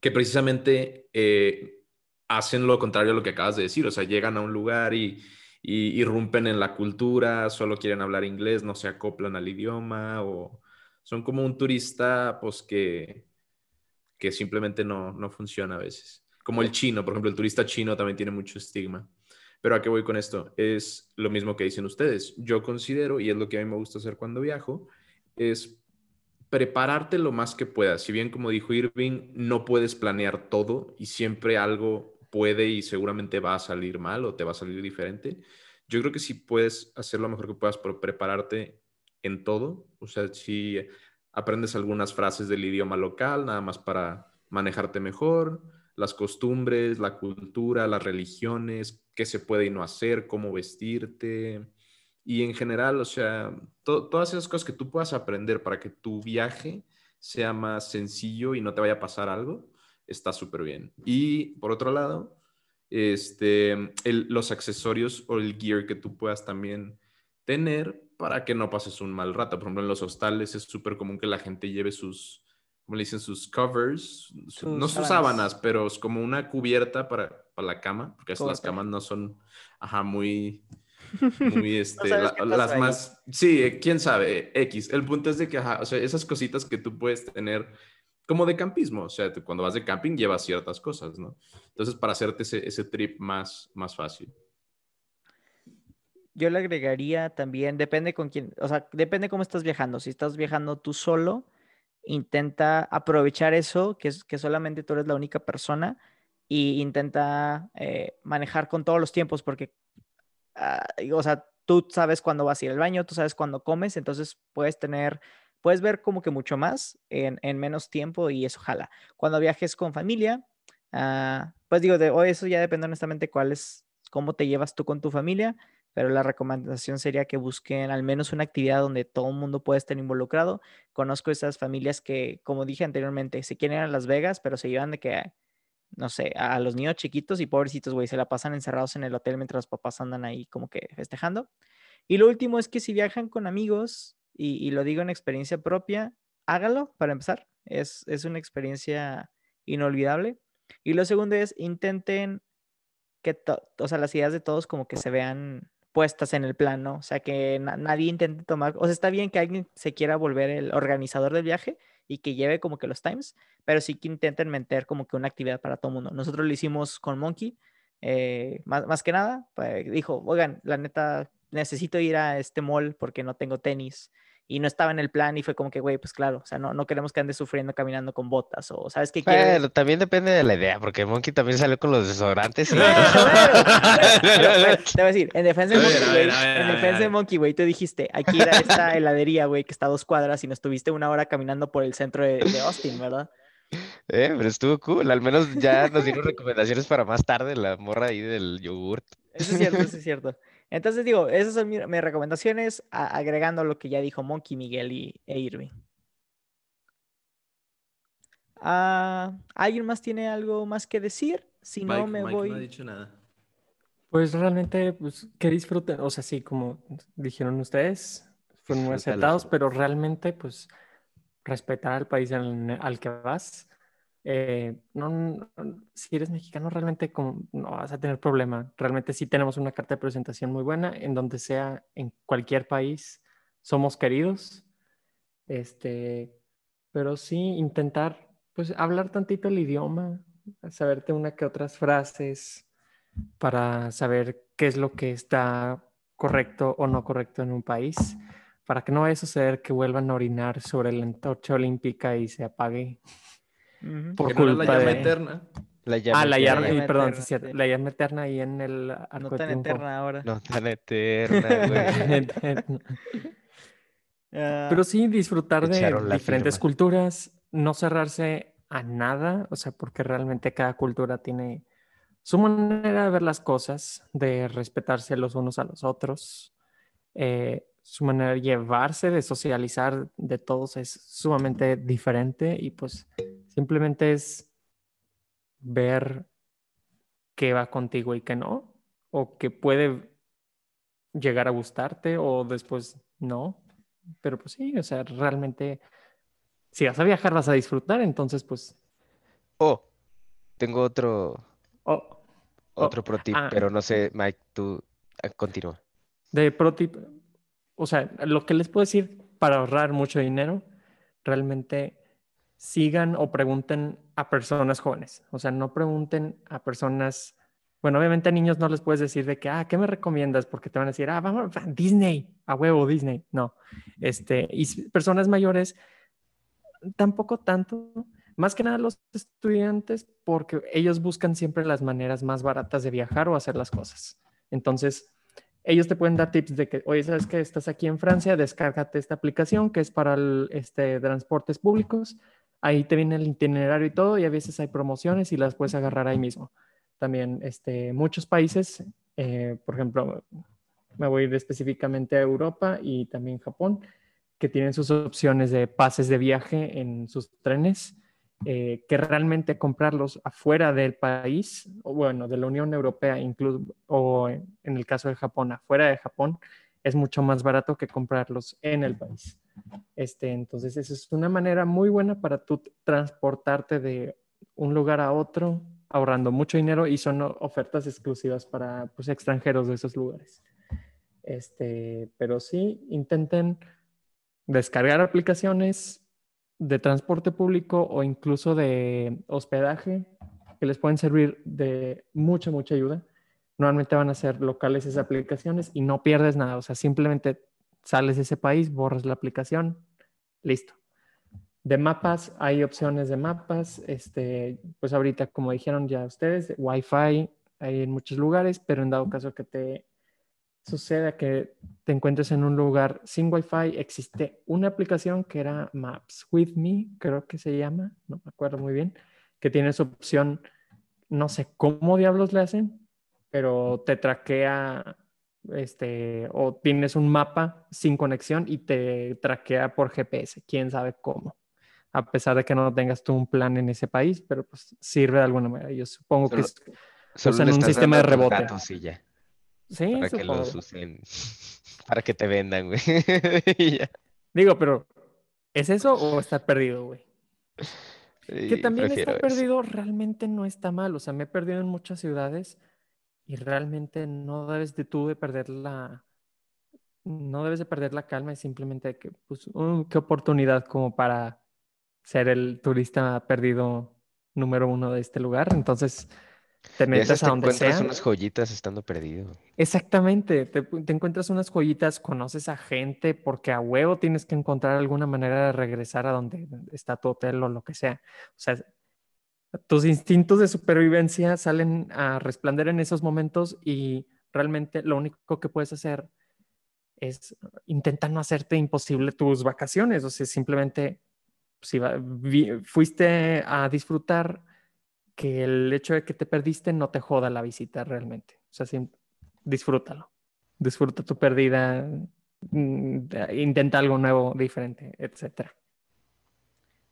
Que precisamente eh, hacen lo contrario a lo que acabas de decir. O sea, llegan a un lugar y, y irrumpen en la cultura, solo quieren hablar inglés, no se acoplan al idioma o son como un turista, pues que, que simplemente no, no funciona a veces. Como el chino, por ejemplo, el turista chino también tiene mucho estigma. Pero a qué voy con esto? Es lo mismo que dicen ustedes. Yo considero, y es lo que a mí me gusta hacer cuando viajo, es prepararte lo más que puedas. Si bien, como dijo Irving, no puedes planear todo y siempre algo puede y seguramente va a salir mal o te va a salir diferente. Yo creo que sí puedes hacer lo mejor que puedas por prepararte en todo. O sea, si aprendes algunas frases del idioma local, nada más para manejarte mejor, las costumbres, la cultura, las religiones, qué se puede y no hacer, cómo vestirte. Y en general, o sea, to todas esas cosas que tú puedas aprender para que tu viaje sea más sencillo y no te vaya a pasar algo, está súper bien. Y por otro lado, este, los accesorios o el gear que tú puedas también tener para que no pases un mal rato. Por ejemplo, en los hostales es súper común que la gente lleve sus, como le dicen, sus covers, no sus sábanas, pero es como una cubierta para, para la cama, porque las camas no son, ajá, muy, muy, este, las más, sí, quién sabe, X. El punto es de que, ajá, o sea, esas cositas que tú puedes tener como de campismo, o sea, cuando vas de camping llevas ciertas cosas, ¿no? Entonces, para hacerte ese, ese trip más, más fácil. Yo le agregaría también, depende con quién, o sea, depende cómo estás viajando. Si estás viajando tú solo, intenta aprovechar eso, que, es, que solamente tú eres la única persona, y intenta eh, manejar con todos los tiempos, porque, ah, o sea, tú sabes cuándo vas a ir al baño, tú sabes cuándo comes, entonces puedes tener, puedes ver como que mucho más en, menos tiempo y eso jala. Cuando viajes con familia, ah, pues digo, de, eso ya depende honestamente cuál es, cómo te llevas tú con tu familia pero la recomendación sería que busquen al menos una actividad donde todo el mundo pueda estar involucrado. Conozco esas familias que, como dije anteriormente, se quieren ir a Las Vegas, pero se llevan de que, no sé, a los niños chiquitos y pobrecitos, güey, se la pasan encerrados en el hotel mientras los papás andan ahí como que festejando. Y lo último es que si viajan con amigos, y, lo digo en experiencia propia, hágalo para empezar. Es, es una experiencia inolvidable. Y lo segundo es, intenten que, o sea, las ideas de todos como que se vean puestas en el plano, o sea, que nadie intente tomar, o sea, está bien que alguien se quiera volver el organizador del viaje y que lleve como que los times, pero sí que intenten meter como que una actividad para todo el mundo. Nosotros lo hicimos con Monkey, eh, más, más, que nada, pues, dijo, oigan, la neta, necesito ir a este mall porque no tengo tenis y no estaba en el plan y fue como que, güey, pues claro, o sea, no, no queremos que ande sufriendo caminando con botas o, ¿sabes qué quieres? Bueno, también depende de la idea, porque Monkey también salió con los desodorantes y... te voy a decir, en defensa de Monkey, güey, en defensa de Monkey, güey, tú dijiste, aquí era esta heladería, güey, que está a dos cuadras y nos tuviste una hora caminando por el centro de, de Austin, ¿verdad? Eh, pero estuvo cool, al menos ya nos dieron recomendaciones para más tarde, la morra ahí del yogurt. Eso es cierto, eso es cierto. Entonces digo, esas son mis, recomendaciones, agregando lo que ya dijo Monkey, Miguel y, e Irving. Ah, ¿Alguien más tiene algo más que decir? Si no, me voy. No ha dicho nada. Pues realmente, pues que disfruten, o sea, sí, como dijeron ustedes, fueron muy acertados, pero realmente, pues, respetar al país al que vas eh, no, si eres mexicano realmente no vas a tener problema. Realmente sí tenemos una carta de presentación muy buena en donde sea, en cualquier país, somos queridos. Este, pero sí intentar, pues, hablar tantito el idioma, saberte una que otras frases para saber qué es lo que está correcto o no correcto en un país, para que no vaya a suceder que vuelvan a orinar sobre la antorcha olímpica y se apague por culpa la llama eterna. La llama ah, la llama, eterna, perdón, sí, cierto. La llama eterna ahí en el arco No tan eterna ahora. No tan eterna, güey. Ah. Pero sí disfrutar de diferentes culturas, no cerrarse a nada, o sea, porque realmente cada cultura tiene su manera de ver las cosas, de respetarse los unos a los otros. Eh, su manera de llevarse, de socializar de todos es sumamente diferente y pues simplemente es ver qué va contigo y qué no, o que puede llegar a gustarte o después no. Pero pues sí, o sea, realmente si vas a viajar vas a disfrutar, entonces pues... Oh, tengo otro... Oh, otro pro tip, ah. pero no sé, Mike, tú ah, continúa. De pro tip, o sea, lo que les puedo decir para ahorrar mucho dinero, realmente sigan o pregunten a personas jóvenes. O sea, no pregunten a personas, bueno, obviamente a niños no les puedes decir de que, ah, ¿qué me recomiendas? Porque te van a decir, ah, vamos, Disney, a huevo, Disney. No, este, y personas mayores, tampoco tanto. Más que nada los estudiantes, porque ellos buscan siempre las maneras más baratas de viajar o hacer las cosas. Entonces, ellos te pueden dar tips de que, oye, sabes que estás aquí en Francia, descárgate esta aplicación que es para este, transportes públicos. Ahí te viene el itinerario y todo, y a veces hay promociones y las puedes agarrar ahí mismo. También este, muchos países, eh, por ejemplo, me voy a ir específicamente a Europa y también Japón, que tienen sus opciones de pases de viaje en sus trenes, eh, que realmente comprarlos afuera del país, o bueno, de la Unión Europea, incluso, o en el caso de Japón, afuera de Japón, es mucho más barato que comprarlos en el país. Este, entonces, esa es una manera muy buena para tú transportarte de un lugar a otro, ahorrando mucho dinero y son ofertas exclusivas para pues, extranjeros de esos lugares. Este, pero sí, intenten descargar aplicaciones de transporte público o incluso de hospedaje que les pueden servir de mucha, mucha ayuda. Normalmente van a ser locales esas aplicaciones y no pierdes nada. O sea, simplemente sales de ese país, borras la aplicación, listo. De mapas, hay opciones de mapas. Este, pues ahorita, como dijeron ya ustedes, Wi-Fi hay en muchos lugares, pero en dado caso que te suceda que te encuentres en un lugar sin Wi-Fi, existe una aplicación que era Maps With Me, creo que se llama, no me acuerdo muy bien, que tiene su opción, no sé cómo diablos le hacen, pero te traquea, este, o tienes un mapa sin conexión y te traquea por GPS, quién sabe cómo. A pesar de que no tengas tú un plan en ese país, pero pues sirve de alguna manera. Yo supongo que es, usan un sistema de rebote. Sí, para que los usen, para que te vendan, güey. Digo, pero ¿es eso o estar perdido, güey? que también estar perdido realmente no está mal. O sea, me he perdido en muchas ciudades y realmente no debes de tú de perder la, no debes de perder la calma y simplemente que, pues, qué oportunidad como para ser el turista perdido número uno de este lugar. Entonces, te metes a donde encuentras unas joyitas estando perdido. Exactamente, te, encuentras unas joyitas, conoces a gente, porque a huevo tienes que encontrar alguna manera de regresar a donde está tu hotel o lo que sea. O sea, tus instintos de supervivencia salen a resplandecer en esos momentos y realmente lo único que puedes hacer es intentar no hacerte imposible tus vacaciones. O sea, simplemente si fuiste a disfrutar que el hecho de que te perdiste no te joda la visita realmente. O sea, disfrútalo. Disfruta tu pérdida, mm, intenta algo nuevo, diferente, etc.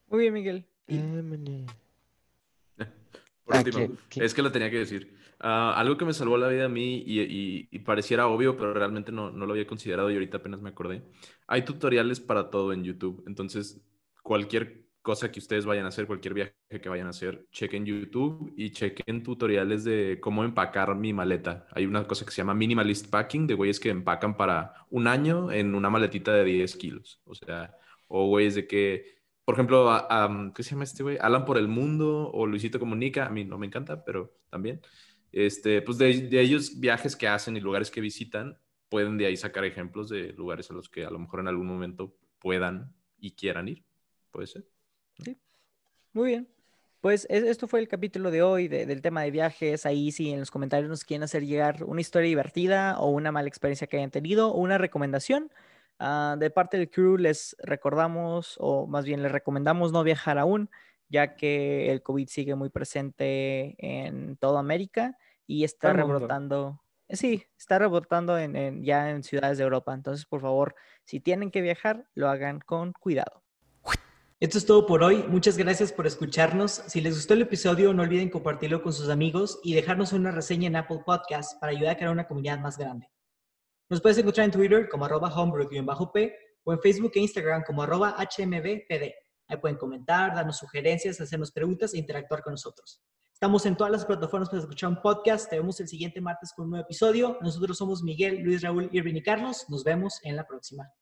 Muy bien, Miguel. Por ah, último, es que lo tenía que decir. Ah, algo que me salvó la vida a mí y, pareciera obvio, pero realmente no, no, lo había considerado y ahorita apenas me acordé. Hay tutoriales para todo en YouTube. Entonces, cualquier cosa que ustedes vayan a hacer, cualquier viaje que vayan a hacer, chequen YouTube y chequen tutoriales de cómo empacar mi maleta. Hay una cosa que se llama minimalist packing, de güeyes que empacan para un año en una maletita de 10 kilos. O sea, o güeyes de que, por ejemplo, ¿qué se llama este güey? Alan por el mundo o Luisito Comunica, a mí no me encanta, pero también. Este, pues de, de ellos viajes que hacen y lugares que visitan, pueden de ahí sacar ejemplos de lugares a los que a lo mejor en algún momento puedan y quieran ir. Puede ser. Sí. Muy bien. Pues esto fue el capítulo de hoy del tema de viajes. Ahí si en los comentarios nos quieren hacer llegar una historia divertida o una mala experiencia que hayan tenido o una recomendación. Ah, de parte del crew les recordamos o más bien les recomendamos no viajar aún, ya que el COVID sigue muy presente en toda América y está rebrotando. Sí, está rebotando en, ya en ciudades de Europa. Entonces, por favor, si tienen que viajar, lo hagan con cuidado. Esto es todo por hoy. Muchas gracias por escucharnos. Si les gustó el episodio, no olviden compartirlo con sus amigos y dejarnos una reseña en Apple Podcast para ayudar a crear una comunidad más grande. Nos puedes encontrar en Twitter como arroba homebrew-p o en Facebook e Instagram como arroba hmbpd. Ahí pueden comentar, darnos sugerencias, hacernos preguntas e interactuar con nosotros. Estamos en todas las plataformas para escuchar un podcast. Te vemos el siguiente martes con un nuevo episodio. Nosotros somos Miguel, Luis, Raúl, Irvin y Carlos. Nos vemos en la próxima.